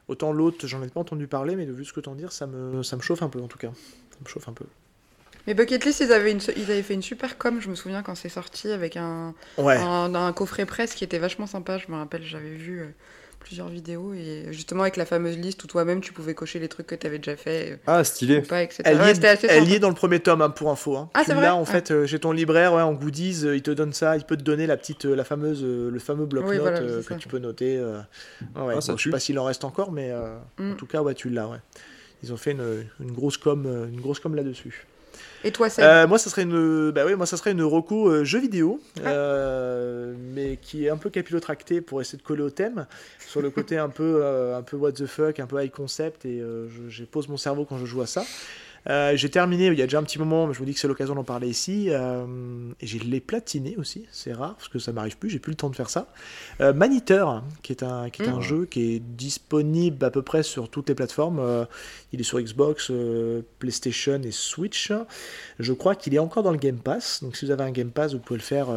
Autant l'autre, j'en ai pas entendu parler, mais de vu ce que t'en dire, ça me, ça me chauffe un peu en tout cas. Ça me chauffe un peu. Mais Bucket List, ils avaient, une, ils avaient fait une super com, je me souviens, quand c'est sorti, avec un, un, coffret presse qui était vachement sympa. Je me rappelle, j'avais vu euh, plusieurs vidéos et justement avec la fameuse liste où toi-même tu pouvais cocher les trucs que tu avais déjà fait. euh, Ah, stylé. pas, etc. Elle, y est, c'était assez elle sympa. y est dans le premier tome, hein, pour info. hein. Ah, c'est vrai en Ah. fait, euh, chez ton libraire, ouais, en goodies, euh, il te donne ça, il peut te donner la petite, euh, la fameuse, euh, le fameux bloc-notes Oui, voilà, euh, que ça. tu peux noter. euh. Ouais. Ah, ça Bon, je sais pas s'il en reste encore, mais euh, Mm. en tout cas, ouais, tu l'as, ouais. Ils ont fait une, une grosse com, une grosse com là-dessus. Et toi, Seb Euh, moi, ça serait une, bah oui, moi, ça serait une reco euh, jeu vidéo, Ah. euh, mais qui est un peu capillotractée pour essayer de coller au thème, sur le côté un peu, un peu what the fuck, un peu high concept, et je, je pose mon cerveau quand je joue à ça. Euh, j'ai terminé il y a déjà un petit moment, mais je vous dis que c'est l'occasion d'en parler ici. euh, et j'ai les platiné aussi, c'est rare parce que ça m'arrive plus, j'ai plus le temps de faire ça. Euh, Maniteur, qui est un, qui est un Mm. jeu qui est disponible à peu près sur toutes les plateformes. euh, il est sur Xbox, euh, PlayStation et Switch. Je crois qu'il est encore dans le Game Pass. Donc si vous avez un Game Pass, vous pouvez le faire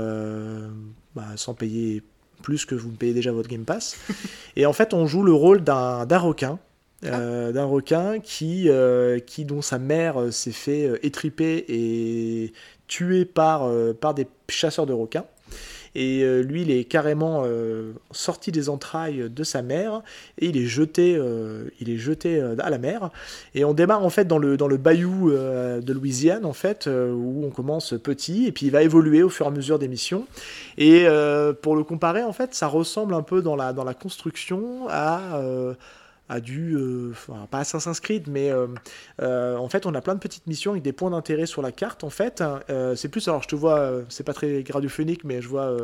bah, sans payer plus que vous payez déjà votre Game Pass. et en fait, on joue le rôle d'un requin. Euh, d'un requin qui, euh, qui dont sa mère euh, s'est fait étriper et tuer par, par des chasseurs de requins. Et lui, il est carrément sorti des entrailles de sa mère et il est jeté, il est jeté à la mer. Et on démarre en fait dans le, dans le bayou de Louisiane, en fait, où on commence petit et puis il va évoluer au fur et à mesure des missions. Et pour le comparer, en fait, ça ressemble un peu dans la, dans la construction à. À du, euh, enfin, pas Assassin's Creed, mais euh, euh, en fait, on a plein de petites missions avec des points d'intérêt sur la carte. En fait, Euh, c'est plus, alors je te vois, c'est pas très radiophonique, mais je vois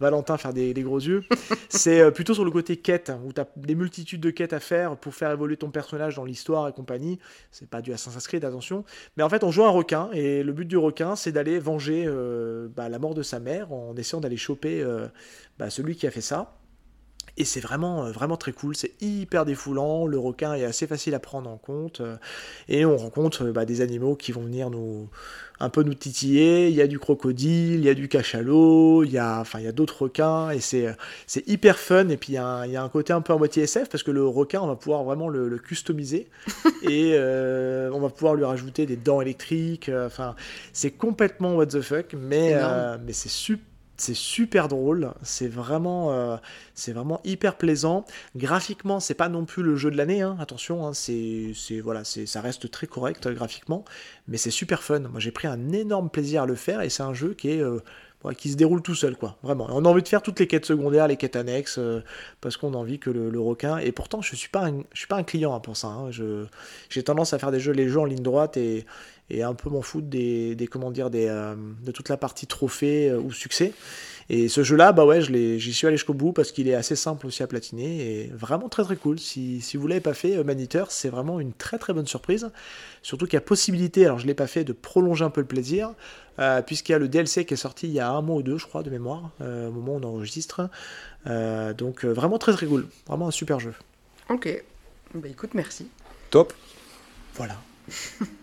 Valentin faire des, des gros yeux. c'est plutôt sur le côté quête, où tu as des multitudes de quêtes à faire pour faire évoluer ton personnage dans l'histoire et compagnie. C'est pas du Assassin's Creed, attention. Mais en fait, on joue un requin, et le but du requin, c'est d'aller venger bah, la mort de sa mère en essayant d'aller choper bah, celui qui a fait ça. Et c'est vraiment, euh, vraiment très cool, c'est hyper défoulant, le requin est assez facile à prendre en compte, euh, et on rencontre euh, bah, des animaux qui vont venir nous un peu nous titiller, il y a du crocodile, il y a du cachalot, il y a, enfin, il y a d'autres requins, et c'est, c'est hyper fun, et puis il y, a un, il y a un côté un peu en moitié SF, parce que le requin, on va pouvoir vraiment le, le customiser, et euh, on va pouvoir lui rajouter des dents électriques, enfin, c'est complètement what the fuck, mais, euh, mais c'est super c'est super drôle, c'est vraiment, euh, vraiment hyper plaisant. Graphiquement, c'est pas non plus le jeu de l'année, hein, attention, hein, c'est, voilà, ça reste très correct euh, graphiquement, mais c'est super fun. Moi, j'ai pris un énorme plaisir à le faire et c'est un jeu qui euh, qui se déroule tout seul, quoi. Vraiment. On a envie de faire toutes les quêtes secondaires, les quêtes annexes, parce qu'on a envie que le, requin. Et pourtant, je suis pas, je suis pas un client hein, pour ça. j'ai tendance à faire des jeux, les jeux en ligne droite et et un peu m'en foutre des, des comment dire des euh, de toute la partie trophée euh, ou succès et ce jeu là bah ouais j'y suis allé jusqu'au bout parce qu'il est assez simple aussi à platiner et vraiment très très cool si, si vous l'avez pas fait euh, Maniteur c'est vraiment une très très bonne surprise surtout qu'il y a possibilité alors je l'ai pas fait de prolonger un peu le plaisir euh, puisqu'il y a le DLC qui est sorti il y a un mois ou deux je crois de mémoire euh, au moment où on enregistre Euh, donc euh, vraiment très très cool vraiment un super jeu Ok. Bah écoute, merci. Top. Voilà.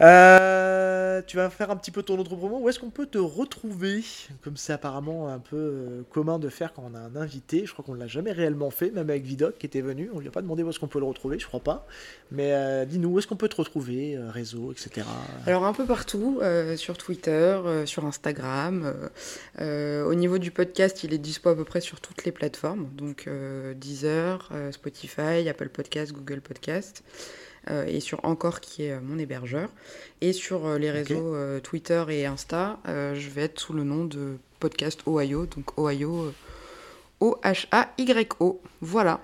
Euh, tu vas faire un petit peu ton autre promo. Où est-ce qu'on peut te retrouver? Comme c'est apparemment un peu euh, commun de faire quand on a un invité. Je crois qu'on l'a jamais réellement fait, même avec Vidoc qui était venu. On lui a pas demandé où est-ce qu'on peut le retrouver, je crois pas. Mais euh, dis-nous où est-ce qu'on peut te retrouver, réseau, etc. Alors un peu partout, sur Twitter, sur Instagram. au niveau du podcast, il est dispo à peu près sur toutes les plateformes, donc Deezer, Spotify, Apple Podcast, Google Podcast, et sur Encore qui est euh, mon hébergeur. Et sur euh, les réseaux euh, Twitter et Insta, euh, je vais être sous le nom de podcast Ohio, donc Ohio, euh, O-H-A-Y-O. Voilà.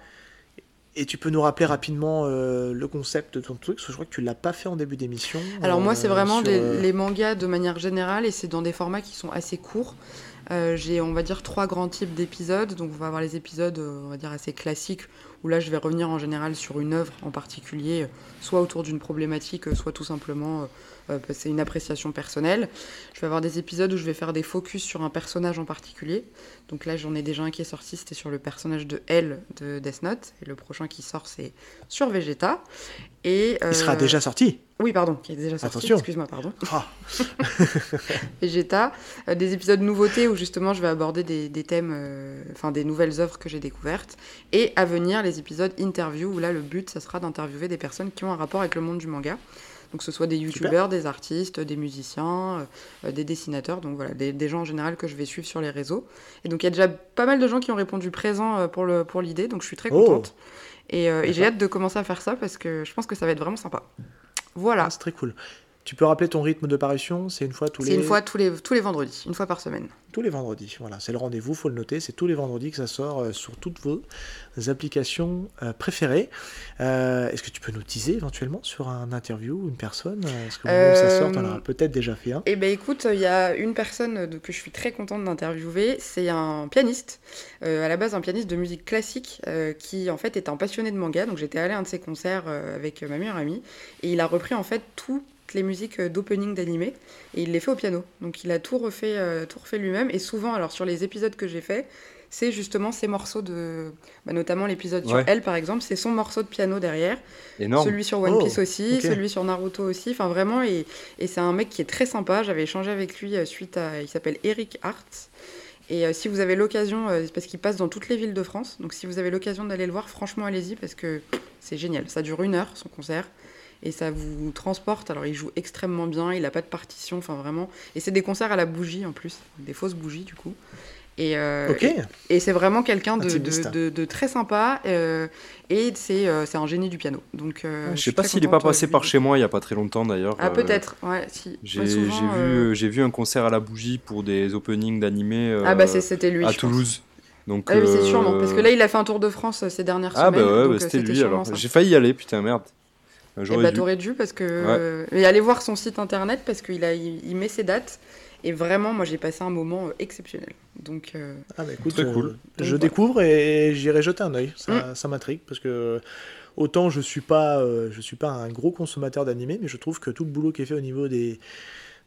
Et tu peux nous rappeler rapidement euh, le concept de ton truc, parce que je crois que tu l'as pas fait en début d'émission. Alors moi, c'est euh, vraiment sur, les, euh, les mangas de manière générale et c'est dans des formats qui sont assez courts. Euh, J'ai, on va dire, trois grands types d'épisodes. Donc on va avoir les épisodes, euh, on va dire, assez classiques, où là, je vais revenir en général sur une œuvre en particulier, euh, soit autour d'une problématique, euh, soit tout simplement, euh, que c'est une appréciation personnelle. Je vais avoir des épisodes où je vais faire des focus sur un personnage en particulier. Donc là, j'en ai déjà un qui est sorti, c'était sur le personnage de L de Death Note. Et le prochain qui sort, c'est sur Vegeta. Et, Il sera euh, déjà sorti. Oui, pardon, qui est déjà sorti. Attention. Excuse-moi, pardon. Ah, Vegeta, euh, des épisodes nouveautés où justement je vais aborder des, des thèmes, euh, enfin des nouvelles œuvres que j'ai découvertes, et à venir les épisodes interview où là le but ça sera d'interviewer des personnes qui ont un rapport avec le monde du manga. Donc que ce soit des youtubeurs, des artistes, des musiciens, euh, des dessinateurs, donc voilà, des, des, gens en général que je vais suivre sur les réseaux. Et donc il y a déjà pas mal de gens qui ont répondu présent pour l'idée, pour donc je suis très Oh. contente. Et, et j'ai hâte de commencer à faire ça parce que je pense que ça va être vraiment sympa. Voilà. C'est très cool. Tu peux rappeler ton rythme de parution? C'est une fois tous les. C'est une fois tous les, tous les vendredis, une fois par semaine. Tous les vendredis, voilà, c'est le rendez-vous, faut le noter, c'est tous les vendredis que ça sort euh, sur toutes vos applications euh, préférées. Euh, Est-ce que tu peux nous teaser éventuellement sur un interview ou une personne? Est-ce que ça sort, t'en as peut-être déjà fait un? Eh ben écoute, il y a une personne que je suis très contente d'interviewer, c'est un pianiste, à la base un pianiste de musique classique, qui en fait est un passionné de manga, donc j'étais allée à un de ses concerts avec ma meilleure amie, et il a repris en fait tout les musiques d'opening d'animé et il les fait au piano. Donc il a tout refait, euh, tout refait lui-même et souvent, alors sur les épisodes que j'ai fait, c'est justement ces morceaux de, bah, notamment l'épisode sur Ouais. elle par exemple, c'est son morceau de piano derrière. Énorme. Celui sur One Oh, Piece aussi, ok. celui sur Naruto aussi. Enfin vraiment, et, et c'est un mec qui est très sympa. J'avais échangé avec lui euh, suite à, il s'appelle Eric Hart. Et euh, si vous avez l'occasion, euh, parce qu'il passe dans toutes les villes de France, donc si vous avez l'occasion d'aller le voir, franchement allez-y parce que c'est génial. Ça dure une heure son concert et ça vous transporte. Alors il joue extrêmement bien, il a pas de partition, enfin vraiment. Et c'est des concerts à la bougie en plus, des fausses bougies du coup. Et, euh, Ok, et, et c'est vraiment quelqu'un de, Intimiste. de, de- de très sympa euh, et c'est euh, c'est un génie du piano. Donc euh, Je suis sais pas s'il est pas passé par chez moi il y a pas très longtemps d'ailleurs. Ah Euh, peut-être, ouais, si. J'ai vu, j'ai vu un concert à la bougie pour des openings d'animé euh, Ah bah c'est- c'était lui. à je pense. Toulouse. Donc, Ah oui, c'est sûrement. Parce que là, il a fait un tour de France ces dernières Ah bah semaines. ouais, bah, c'était lui alors. J'ai failli y aller, putain merde. Euh, Eh J'aurais bah, dû. t'aurais dû parce que. Et allez voir son site internet parce qu'il a, il, il met ses dates. Et vraiment, moi, j'ai passé un moment euh, exceptionnel. Donc, euh, ah bah écoute, Très euh, cool. je découvre et j'irai jeter un œil, ça, Mm. ça m'intrigue parce que autant je suis pas, euh, je suis pas un gros consommateur d'animé, mais je trouve que tout le boulot qui est fait au niveau des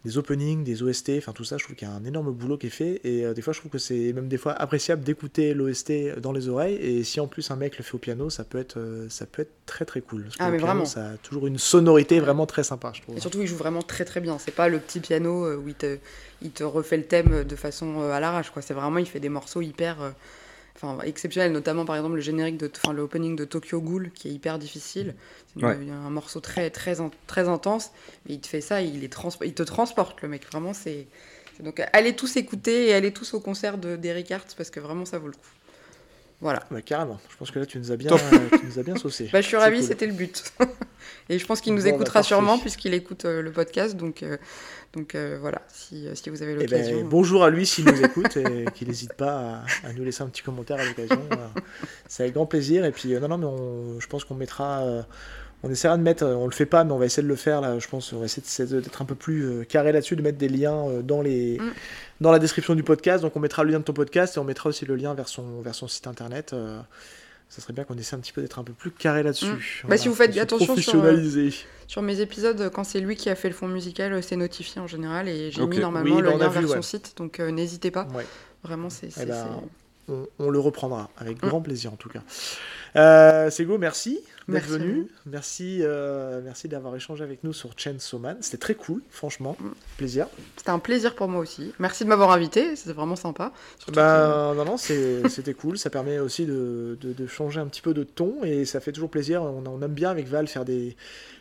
des openings, des OST, enfin tout ça, je trouve qu'il y a un énorme boulot qui est fait et euh, des fois je trouve que c'est même des fois appréciable d'écouter l'OST dans les oreilles et si en plus un mec le fait au piano, ça peut être euh, ça peut être très très cool. Parce que Ah, mais piano, vraiment. ça a toujours une sonorité vraiment très sympa, je trouve. Et surtout, il joue vraiment très très bien. C'est pas le petit piano euh, où il te, il te refait le thème de façon à l'arrache. quoi. C'est vraiment, il fait des morceaux hyper. Enfin, exceptionnels, notamment par exemple le générique de, enfin le opening de Tokyo Ghoul qui est hyper difficile. C'est Ouais. un morceau très très très intense. Mais il te fait ça, il est trans- il te transporte le mec. Vraiment, c'est donc allez tous écouter et allez tous au concert de d'Eric Hart parce que vraiment ça vaut le coup. Voilà. Ouais, carrément. Je pense que là tu nous as bien, euh, tu nous as bien saucé. Bah, je suis cool. c'était le but. et je pense qu'il nous Bon, bah, écoutera parfait. sûrement puisqu'il écoute euh, le podcast. Donc, euh, donc euh, voilà, si, si vous avez Eh ben, l'occasion. bonjour à lui s'il nous écoute et qu'il n'hésite pas à, à nous laisser un petit commentaire à l'occasion. C'est avec grand plaisir. Et puis, non, non, mais on- je pense qu'on mettra. on essaiera de mettre, on le fait pas, mais on va essayer de le faire là. Je pense, on va essayer d'être un peu plus carré là-dessus, de mettre des liens dans les, Mm. Dans la description du podcast. Donc, on mettra le lien de ton podcast et on mettra aussi le lien vers son, vers son site internet. euh, ça serait bien qu'on essaie un petit peu d'être un peu plus carré là-dessus. Bah, si vous faites attention sur, euh. Sur mes épisodes, quand c'est lui qui a fait le fond musical, euh, c'est notifié en général. Et j'ai Ok. mis normalement Oui, le bah, on a lien vu, vers son site. Donc euh, n'hésitez pas. Ouais. Vraiment, c'est. Eh ben, on, on le reprendra avec Mm. grand plaisir en tout cas. Euh, Sego, merci d'être venu. Merci, euh, merci d'avoir échangé avec nous sur Chainsaw Man. C'était très cool, franchement. Mm. Plaisir. C'était un plaisir pour moi aussi. Merci de m'avoir invité. C'était vraiment sympa. Que- Bah, non, non, c'est- c'était cool. Ça permet aussi de, de- de changer un petit peu de ton et ça fait toujours plaisir. On, on aime bien avec Val faire des,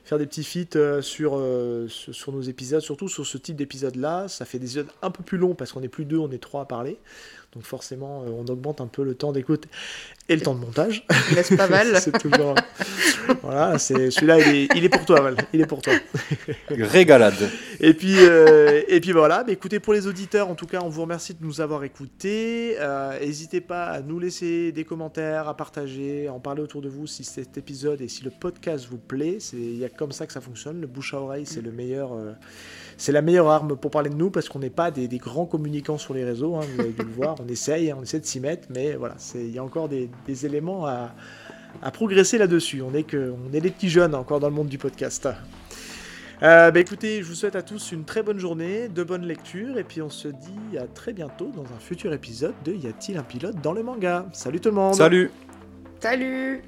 faire des petits feats euh, sur, euh, sur sur nos épisodes, surtout sur ce type d'épisode-là. Ça fait des épisodes un peu plus longs parce qu'on est plus deux, on est trois à parler. Donc forcément, euh, on augmente un peu le temps d'écoute et le temps de montage. N'est-ce pas Val c'est toujours. voilà, c'est celui-là, il est, il est pour toi, Val. Il est pour toi. Régalade. Et puis, euh, et puis voilà. Mais écoutez, pour les auditeurs, en tout cas, on vous remercie de nous avoir écoutés. Euh, N'hésitez pas à nous laisser des commentaires, à partager, à en parler autour de vous si cet épisode et si le podcast vous plaît. C'est il y a comme ça que ça fonctionne. Le bouche à oreille, c'est le meilleur. euh, c'est la meilleure arme pour parler de nous parce qu'on n'est pas des, des grands communicants sur les réseaux. hein, vous avez dû le voir. On essaye, on essaie de s'y mettre, mais voilà, il y a encore des, des éléments à, à progresser là-dessus. On est que, on est les petits jeunes encore dans le monde du podcast. Euh, bah écoutez, je vous souhaite à tous une très bonne journée, de bonnes lectures, et puis on se dit à très bientôt dans un futur épisode de Y a-t-il un pilote dans le manga? Salut tout le monde Salut. Salut